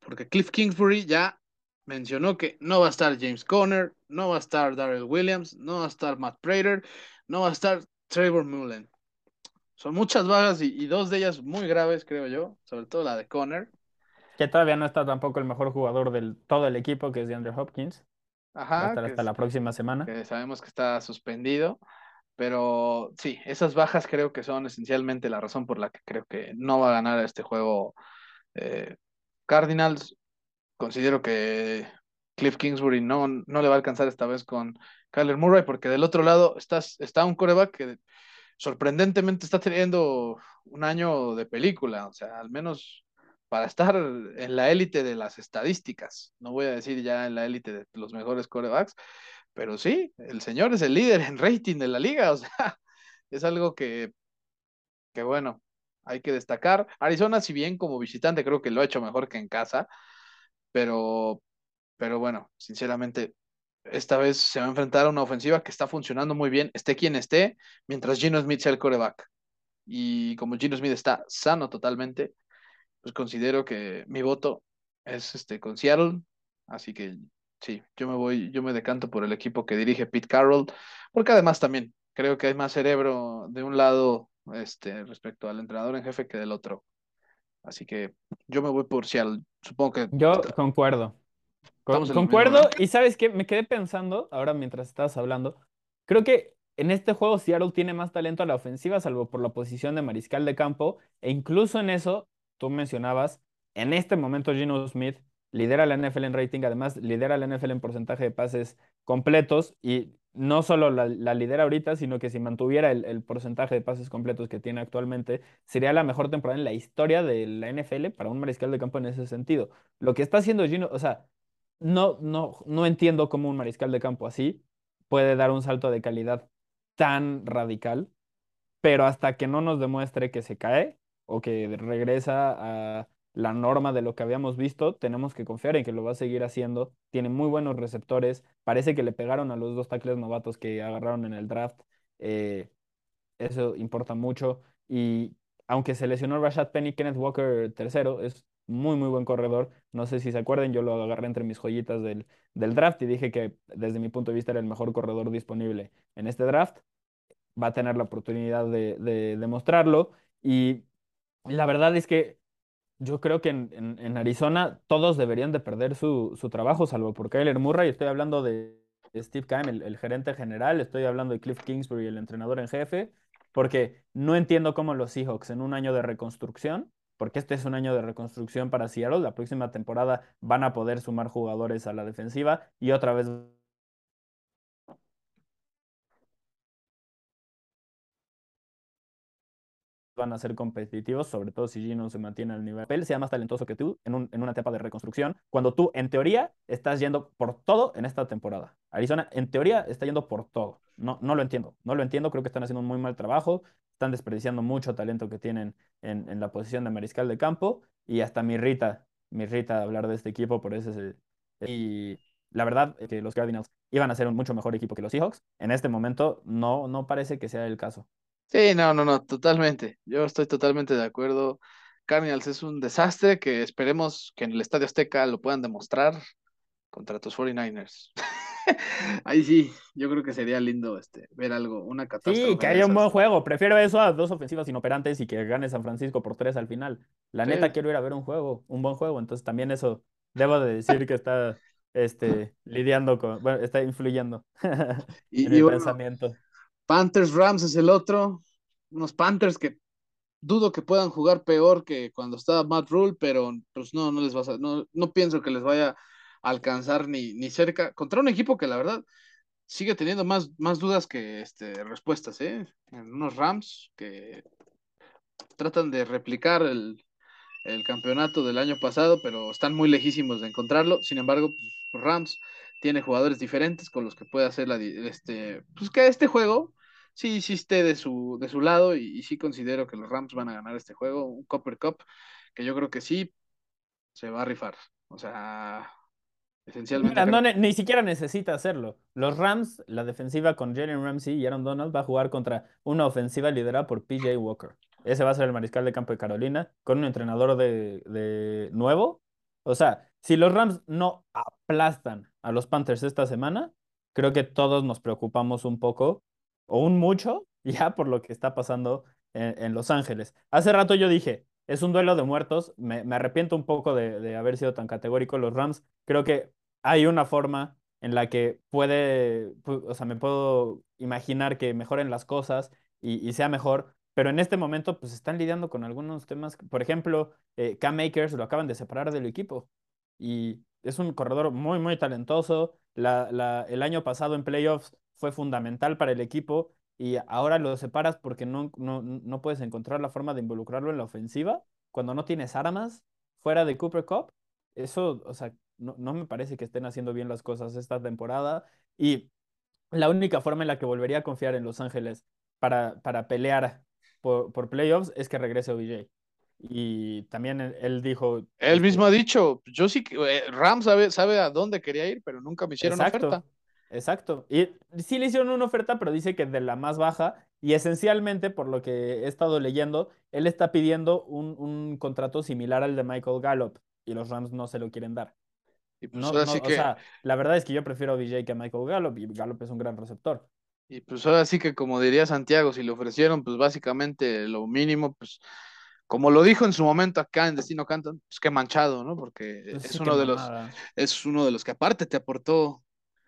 porque Cliff Kingsbury ya mencionó que no va a estar James Conner, no va a estar Darrell Williams, no va a estar Matt Prater, no va a estar Trevor Mullen. Son muchas bajas y, dos de ellas muy graves, creo yo, sobre todo la de Conner. Que todavía no está tampoco el mejor jugador del todo el equipo, que es DeAndre Hopkins. Va a Ajá, hasta es- la próxima semana. que sabemos que está suspendido, pero sí, esas bajas creo que son esencialmente la razón por la que creo que no va a ganar este juego eh, Cardinals. Considero que Cliff Kingsbury no, no le va a alcanzar esta vez con Kyler Murray, porque del otro lado estás, está un coreback que sorprendentemente está teniendo un año de película, o sea, al menos para estar en la élite de las estadísticas. No voy a decir ya en la élite de los mejores corebacks, pero sí, el señor es el líder en rating de la liga, o sea, es algo que, que bueno, hay que destacar. Arizona, si bien como visitante creo que lo ha hecho mejor que en casa, pero, pero bueno, sinceramente, esta vez se va a enfrentar a una ofensiva que está funcionando muy bien, esté quien esté, mientras Gino Smith sea el coreback. Y como Gino Smith está sano totalmente, pues considero que mi voto es este con Seattle, así que sí, yo me voy, yo me decanto por el equipo que dirige Pete Carroll, porque además también creo que hay más cerebro de un lado este respecto al entrenador en jefe que del otro. Así que yo me voy por Seattle. Supongo que Yo concuerdo. Con- concuerdo, y sabes qué, me quedé pensando, ahora mientras estabas hablando, creo que en este juego Seattle tiene más talento a la ofensiva, salvo por la posición de mariscal de campo, e incluso en eso, tú mencionabas, en este momento Geno Smith lidera la NFL en rating, además lidera la NFL en porcentaje de pases completos, y no solo la, la lidera ahorita, sino que si mantuviera el, el porcentaje de pases completos que tiene actualmente, sería la mejor temporada en la historia de la NFL para un mariscal de campo en ese sentido. Lo que está haciendo Gino, o sea, no, no, no entiendo cómo un mariscal de campo así puede dar un salto de calidad tan radical, pero hasta que no nos demuestre que se cae o que regresa a la norma de lo que habíamos visto, tenemos que confiar en que lo va a seguir haciendo. Tiene muy buenos receptores, parece que le pegaron a los dos tackles novatos que agarraron en el draft. eh, eso importa mucho. Y aunque se lesionó Rashad Penny, Kenneth Walker tercero es muy, muy buen corredor. No sé si se acuerden, yo lo agarré entre mis joyitas del, del draft y dije que desde mi punto de vista era el mejor corredor disponible en este draft. Va a tener la oportunidad de, de demostrarlo. Y la verdad es que yo creo que en, en- Arizona todos deberían de perder su, su trabajo, salvo por Kyler Murray. Estoy hablando de Steve Keim, el, el gerente general. Estoy hablando de Cliff Kingsbury, el entrenador en jefe. Porque no entiendo cómo los Seahawks en un año de reconstrucción, porque este es un año de reconstrucción para Seattle, la próxima temporada van a poder sumar jugadores a la defensiva y otra vez van a ser competitivos, sobre todo si Gino se mantiene al nivel, él sea más talentoso que tú en, un- en una etapa de reconstrucción, cuando tú, en teoría, estás yendo por todo en esta temporada. Arizona, en teoría, está yendo por todo. No, no lo entiendo, no lo entiendo, creo que están haciendo un muy mal trabajo, están desperdiciando mucho talento que tienen en, la posición de mariscal de campo, y hasta me irrita, me irrita hablar de este equipo por ese... Y la verdad que los Cardinals iban a ser un mucho mejor equipo que los Seahawks. En este momento no, no parece que sea el caso. Sí, no, no, no, totalmente. Yo estoy totalmente de acuerdo. Cardinals es un desastre que esperemos que en el Estadio Azteca lo puedan demostrar contra tus 49ers. Ahí sí, yo creo que sería lindo este, ver algo, una Sí, catástrofe que de haya un buen juego. Prefiero eso a dos ofensivas inoperantes y que gane San Francisco por tres al final. La neta, Sí. quiero ir a ver un juego, un buen juego. Entonces también eso debo de decir que está este, lidiando con, bueno, está influyendo en Y, mi bueno, pensamiento. Panthers Rams es el otro. Unos Panthers que dudo que puedan jugar peor que cuando estaba Matt Rule, pero pues no, no les va a, no, no pienso que les vaya a alcanzar ni, ni cerca contra un equipo que la verdad sigue teniendo más, más dudas que este, respuestas, ¿eh? En unos Rams que tratan de replicar el, el campeonato del año pasado, pero están muy lejísimos de encontrarlo. Sin embargo, pues, Rams tiene jugadores diferentes con los que puede hacer la, este, pues que este juego sí, sí de su, de su lado y, y sí considero que los Rams van a ganar este juego, un Copper Cup, que yo creo que sí se va a rifar. O sea, esencialmente Mira, no, ni siquiera necesita hacerlo. Los Rams, la defensiva con Jalen Ramsey y Aaron Donald va a jugar contra una ofensiva liderada por PJ Walker. Ese va a ser el mariscal de campo de Carolina con un entrenador de, de nuevo. O sea, si los Rams no aplastan a los Panthers esta semana, creo que todos nos preocupamos un poco o un mucho ya por lo que está pasando en, en Los Ángeles. Hace rato yo dije, es un duelo de muertos. Me, arrepiento un poco de, haber sido tan categórico. Los Rams, creo que hay una forma en la que puede, o sea, me puedo imaginar que mejoren las cosas y, sea mejor, pero en este momento pues están lidiando con algunos temas. Por ejemplo, eh, Cam Makers lo acaban de separar del equipo y es un corredor muy, muy talentoso. El año pasado en playoffs fue fundamental para el equipo y ahora lo separas porque no, no, no puedes encontrar la forma de involucrarlo en la ofensiva cuando no tienes armas fuera de Cooper Cup. Eso, o sea, no, no me parece que estén haciendo bien las cosas esta temporada y la única forma en la que volvería a confiar en Los Ángeles para, para pelear por, por playoffs es que regrese OBJ. Y también él, él dijo... Él mismo ha dicho, yo sí, que eh, Ram sabe, sabe a dónde quería ir, pero nunca me hicieron exacto, oferta. Exacto. Y sí le hicieron una oferta, pero dice que de la más baja. Y esencialmente, por lo que he estado leyendo, él está pidiendo un, un contrato similar al de Michael Gallup. Y los Rams no se lo quieren dar. Y pues No, ahora no, sí o que, sea, la verdad es que yo prefiero a BJ que a Michael Gallup y Gallup es un gran receptor. y pues ahora sí que como diría Santiago, si le ofrecieron pues básicamente lo mínimo, pues como lo dijo en su momento acá en Destino Canton, pues qué manchado, ¿no? Porque Pues es sí, uno de los, es uno de los que aparte te aportó,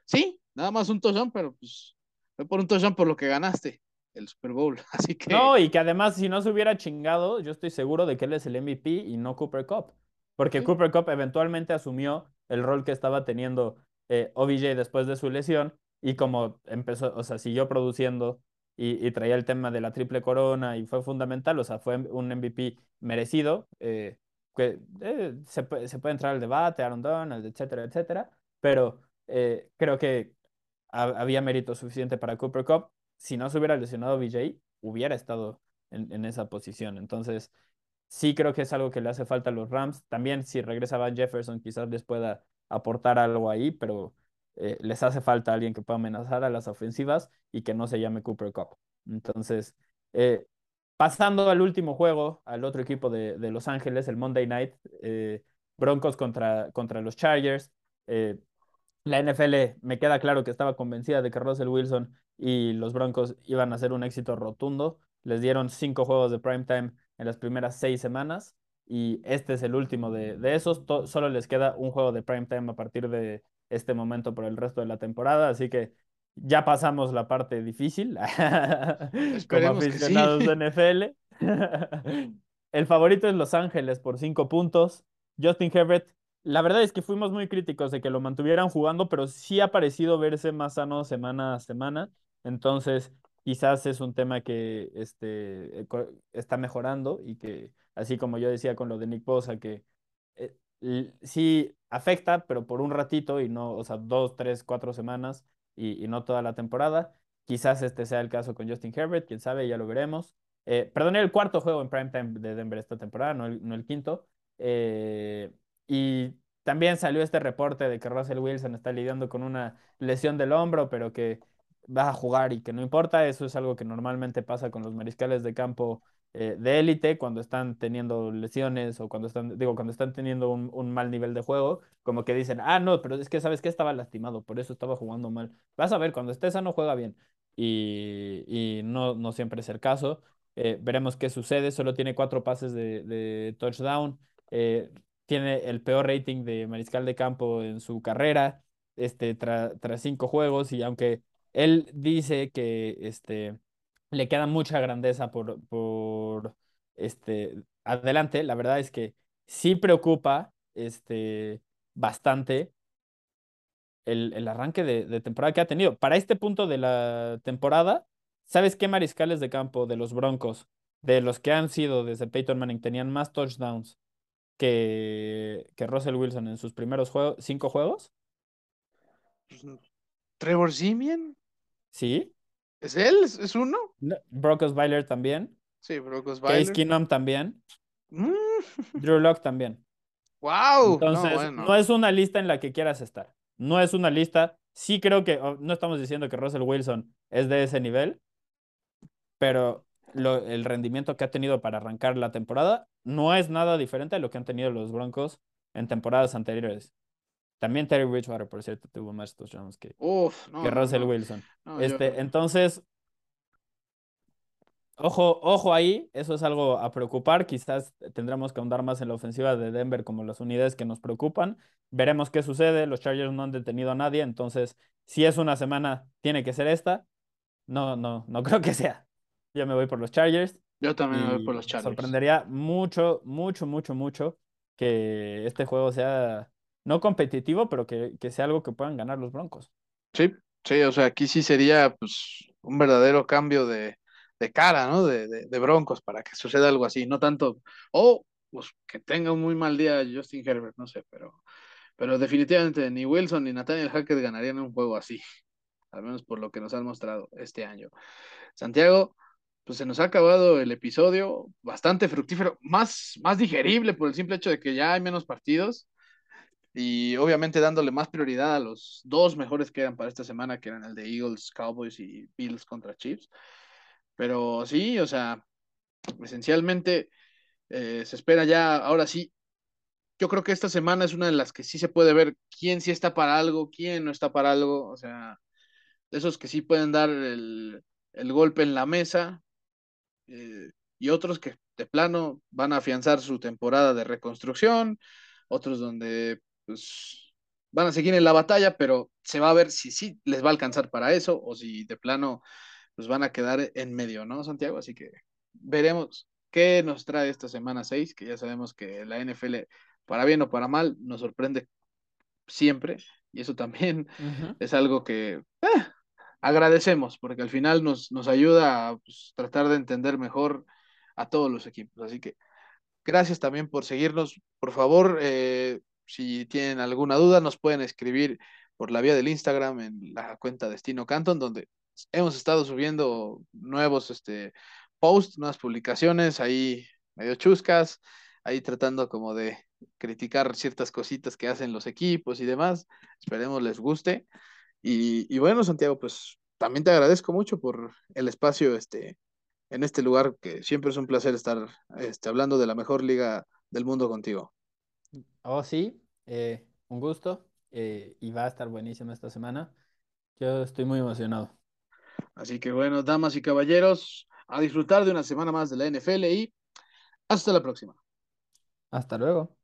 sí, nada más un touchdown, pero pues fue por un touchdown por lo que ganaste el Super Bowl. Así que No, y que además, si no se hubiera chingado, yo estoy seguro de que él es el MVP y no Cooper Cup. Porque sí, Cooper Cup eventualmente asumió el rol que estaba teniendo eh, OBJ después de su lesión y como empezó, o sea, siguió produciendo y, y traía el tema de la triple corona y fue fundamental, o sea, fue un MVP merecido. eh, que, eh, se, puede- se puede entrar al debate, Aaron Donald, etcétera, etcétera, pero eh, creo que había mérito suficiente para Cooper Cup. Si no se hubiera lesionado BJ, hubiera estado en, en esa posición. Entonces, sí creo que es algo que le hace falta a los Rams. También si regresa Van Jefferson, quizás les pueda aportar algo ahí, pero eh, les hace falta alguien que pueda amenazar a las ofensivas y que no se llame Cooper Cup. Entonces, eh, pasando al último juego, al otro equipo de, de Los Ángeles, el Monday Night, eh, Broncos contra, contra los Chargers. La NFL me queda claro que estaba convencida de que Russell Wilson y los Broncos iban a ser un éxito rotundo. Les dieron cinco juegos de primetime en las primeras seis semanas y este es el último de, de esos. To- solo les queda un juego de primetime a partir de este momento por el resto de la temporada, así que ya pasamos la parte difícil como sí. aficionados de NFL. El favorito es Los Ángeles por cinco puntos. Justin Herbert la verdad es que fuimos muy críticos de que lo mantuvieran jugando, pero sí ha parecido verse más sano semana a semana. Entonces, quizás es un tema que este, eh, está mejorando y que, así como yo decía con lo de Nick Bosa, que eh, sí afecta, pero por un ratito y no, o sea, dos, tres, cuatro semanas y, y no toda la temporada. Quizás este sea el caso con Justin Herbert, quién sabe, ya lo veremos. Eh, perdón, el cuarto juego en primetime de Denver esta temporada, no el, no el quinto. Eh, y también salió este reporte de que Russell Wilson está lidiando con una lesión del hombro, pero que va a jugar y que no importa. Eso es algo que normalmente pasa con los mariscales de campo eh, de élite cuando están teniendo lesiones o cuando están, digo, cuando están teniendo un, mal nivel de juego, como que dicen, ah, no, pero es que sabes que estaba lastimado, por eso estaba jugando mal. Vas a ver, cuando esté sano juega bien. Y, y no, no siempre es el caso. Eh, veremos qué sucede. Solo tiene cuatro pases de, de touchdown. Eh, tiene el peor rating de mariscal de campo en su carrera, este, tra- tras cinco juegos, y aunque él dice que este, le queda mucha grandeza por, por este, adelante, la verdad es que sí preocupa este, bastante el, el arranque de, de temporada que ha tenido. Para este punto de la temporada, ¿sabes qué mariscales de campo de los Broncos, de los que han sido desde Peyton Manning, tenían más touchdowns? Que, que Russell Wilson en sus primeros juegos, cinco juegos. Trevor Simeon, Sí. ¿es él? ¿Es, uno? No, Brock Osweiler también. Sí, Brock Case Osweiler. Keenum también. Mm, Drew Lock también. wow, no, Entonces, bueno. no es una lista en la que quieras estar. No es una lista. Sí creo que, no estamos diciendo que Russell Wilson es de ese nivel, pero lo- el rendimiento que ha tenido para arrancar la temporada no es nada diferente a lo que han tenido los Broncos en temporadas anteriores. También Terry Bridgewater, por cierto, tuvo más touchdowns que, Uf, no, que Russell no. Wilson. Yo- Este, entonces, Ojo, ojo ahí, eso es algo a preocupar. Quizás tendremos que ahondar más en la ofensiva de Denver como las unidades que nos preocupan. Veremos qué sucede. Los Chargers no han detenido a nadie, entonces, si es una semana, tiene que ser esta. No, no, no creo que sea. Yo me voy por los Chargers. Yo también voy por los Chargers. sorprendería mucho, mucho, mucho, mucho que este juego sea no competitivo, pero que, que sea algo que puedan ganar los Broncos. Sí, sí, o sea, aquí sí sería pues un verdadero cambio de, de cara, ¿no? De, de, de Broncos para que suceda algo así, no tanto, o pues que tenga un muy mal día Justin Herbert, no sé, pero, pero definitivamente ni Wilson ni Nathaniel Hackett ganarían un juego así, al menos por lo que nos han mostrado este año. Santiago, pues se nos ha acabado el episodio, bastante fructífero, más, más digerible por el simple hecho de que ya hay menos partidos y obviamente dándole más prioridad a los dos mejores que eran para esta semana, que eran el de Eagles, Cowboys y Bills contra Chiefs. Pero sí, o sea, esencialmente eh, se espera ya, ahora sí, yo creo que esta semana es una de las que sí se puede ver quién sí está para algo, quién no está para algo, o sea, esos que sí pueden dar el, el golpe en la mesa eh, y otros que de plano van a afianzar su temporada de reconstrucción, otros donde pues van a seguir en la batalla, pero se va a ver si sí les va a alcanzar para eso o si de plano pues van a quedar en medio, ¿no, Santiago? Así que veremos qué nos trae esta semana 6, que ya sabemos que la NFL, para bien o para mal, nos sorprende siempre y eso también es algo que eh, agradecemos porque al final nos, nos ayuda a pues, tratar de entender mejor a todos los equipos. Así que gracias también por seguirnos. Por favor, eh, si tienen alguna duda, nos pueden escribir por la vía del Instagram en la cuenta Destino Canton, donde hemos estado subiendo nuevos este, posts, nuevas publicaciones ahí medio chuscas, ahí tratando como de criticar ciertas cositas que hacen los equipos y demás. Esperemos les guste. Y, y bueno, Santiago, pues también te agradezco mucho por el espacio este, en este lugar, que siempre es un placer estar este, hablando de la mejor liga del mundo contigo. Oh, sí, eh, un gusto eh, y va a estar buenísima esta semana. Yo estoy muy emocionado. Así que bueno, damas y caballeros, a disfrutar de una semana más de la NFL y hasta la próxima. Hasta luego.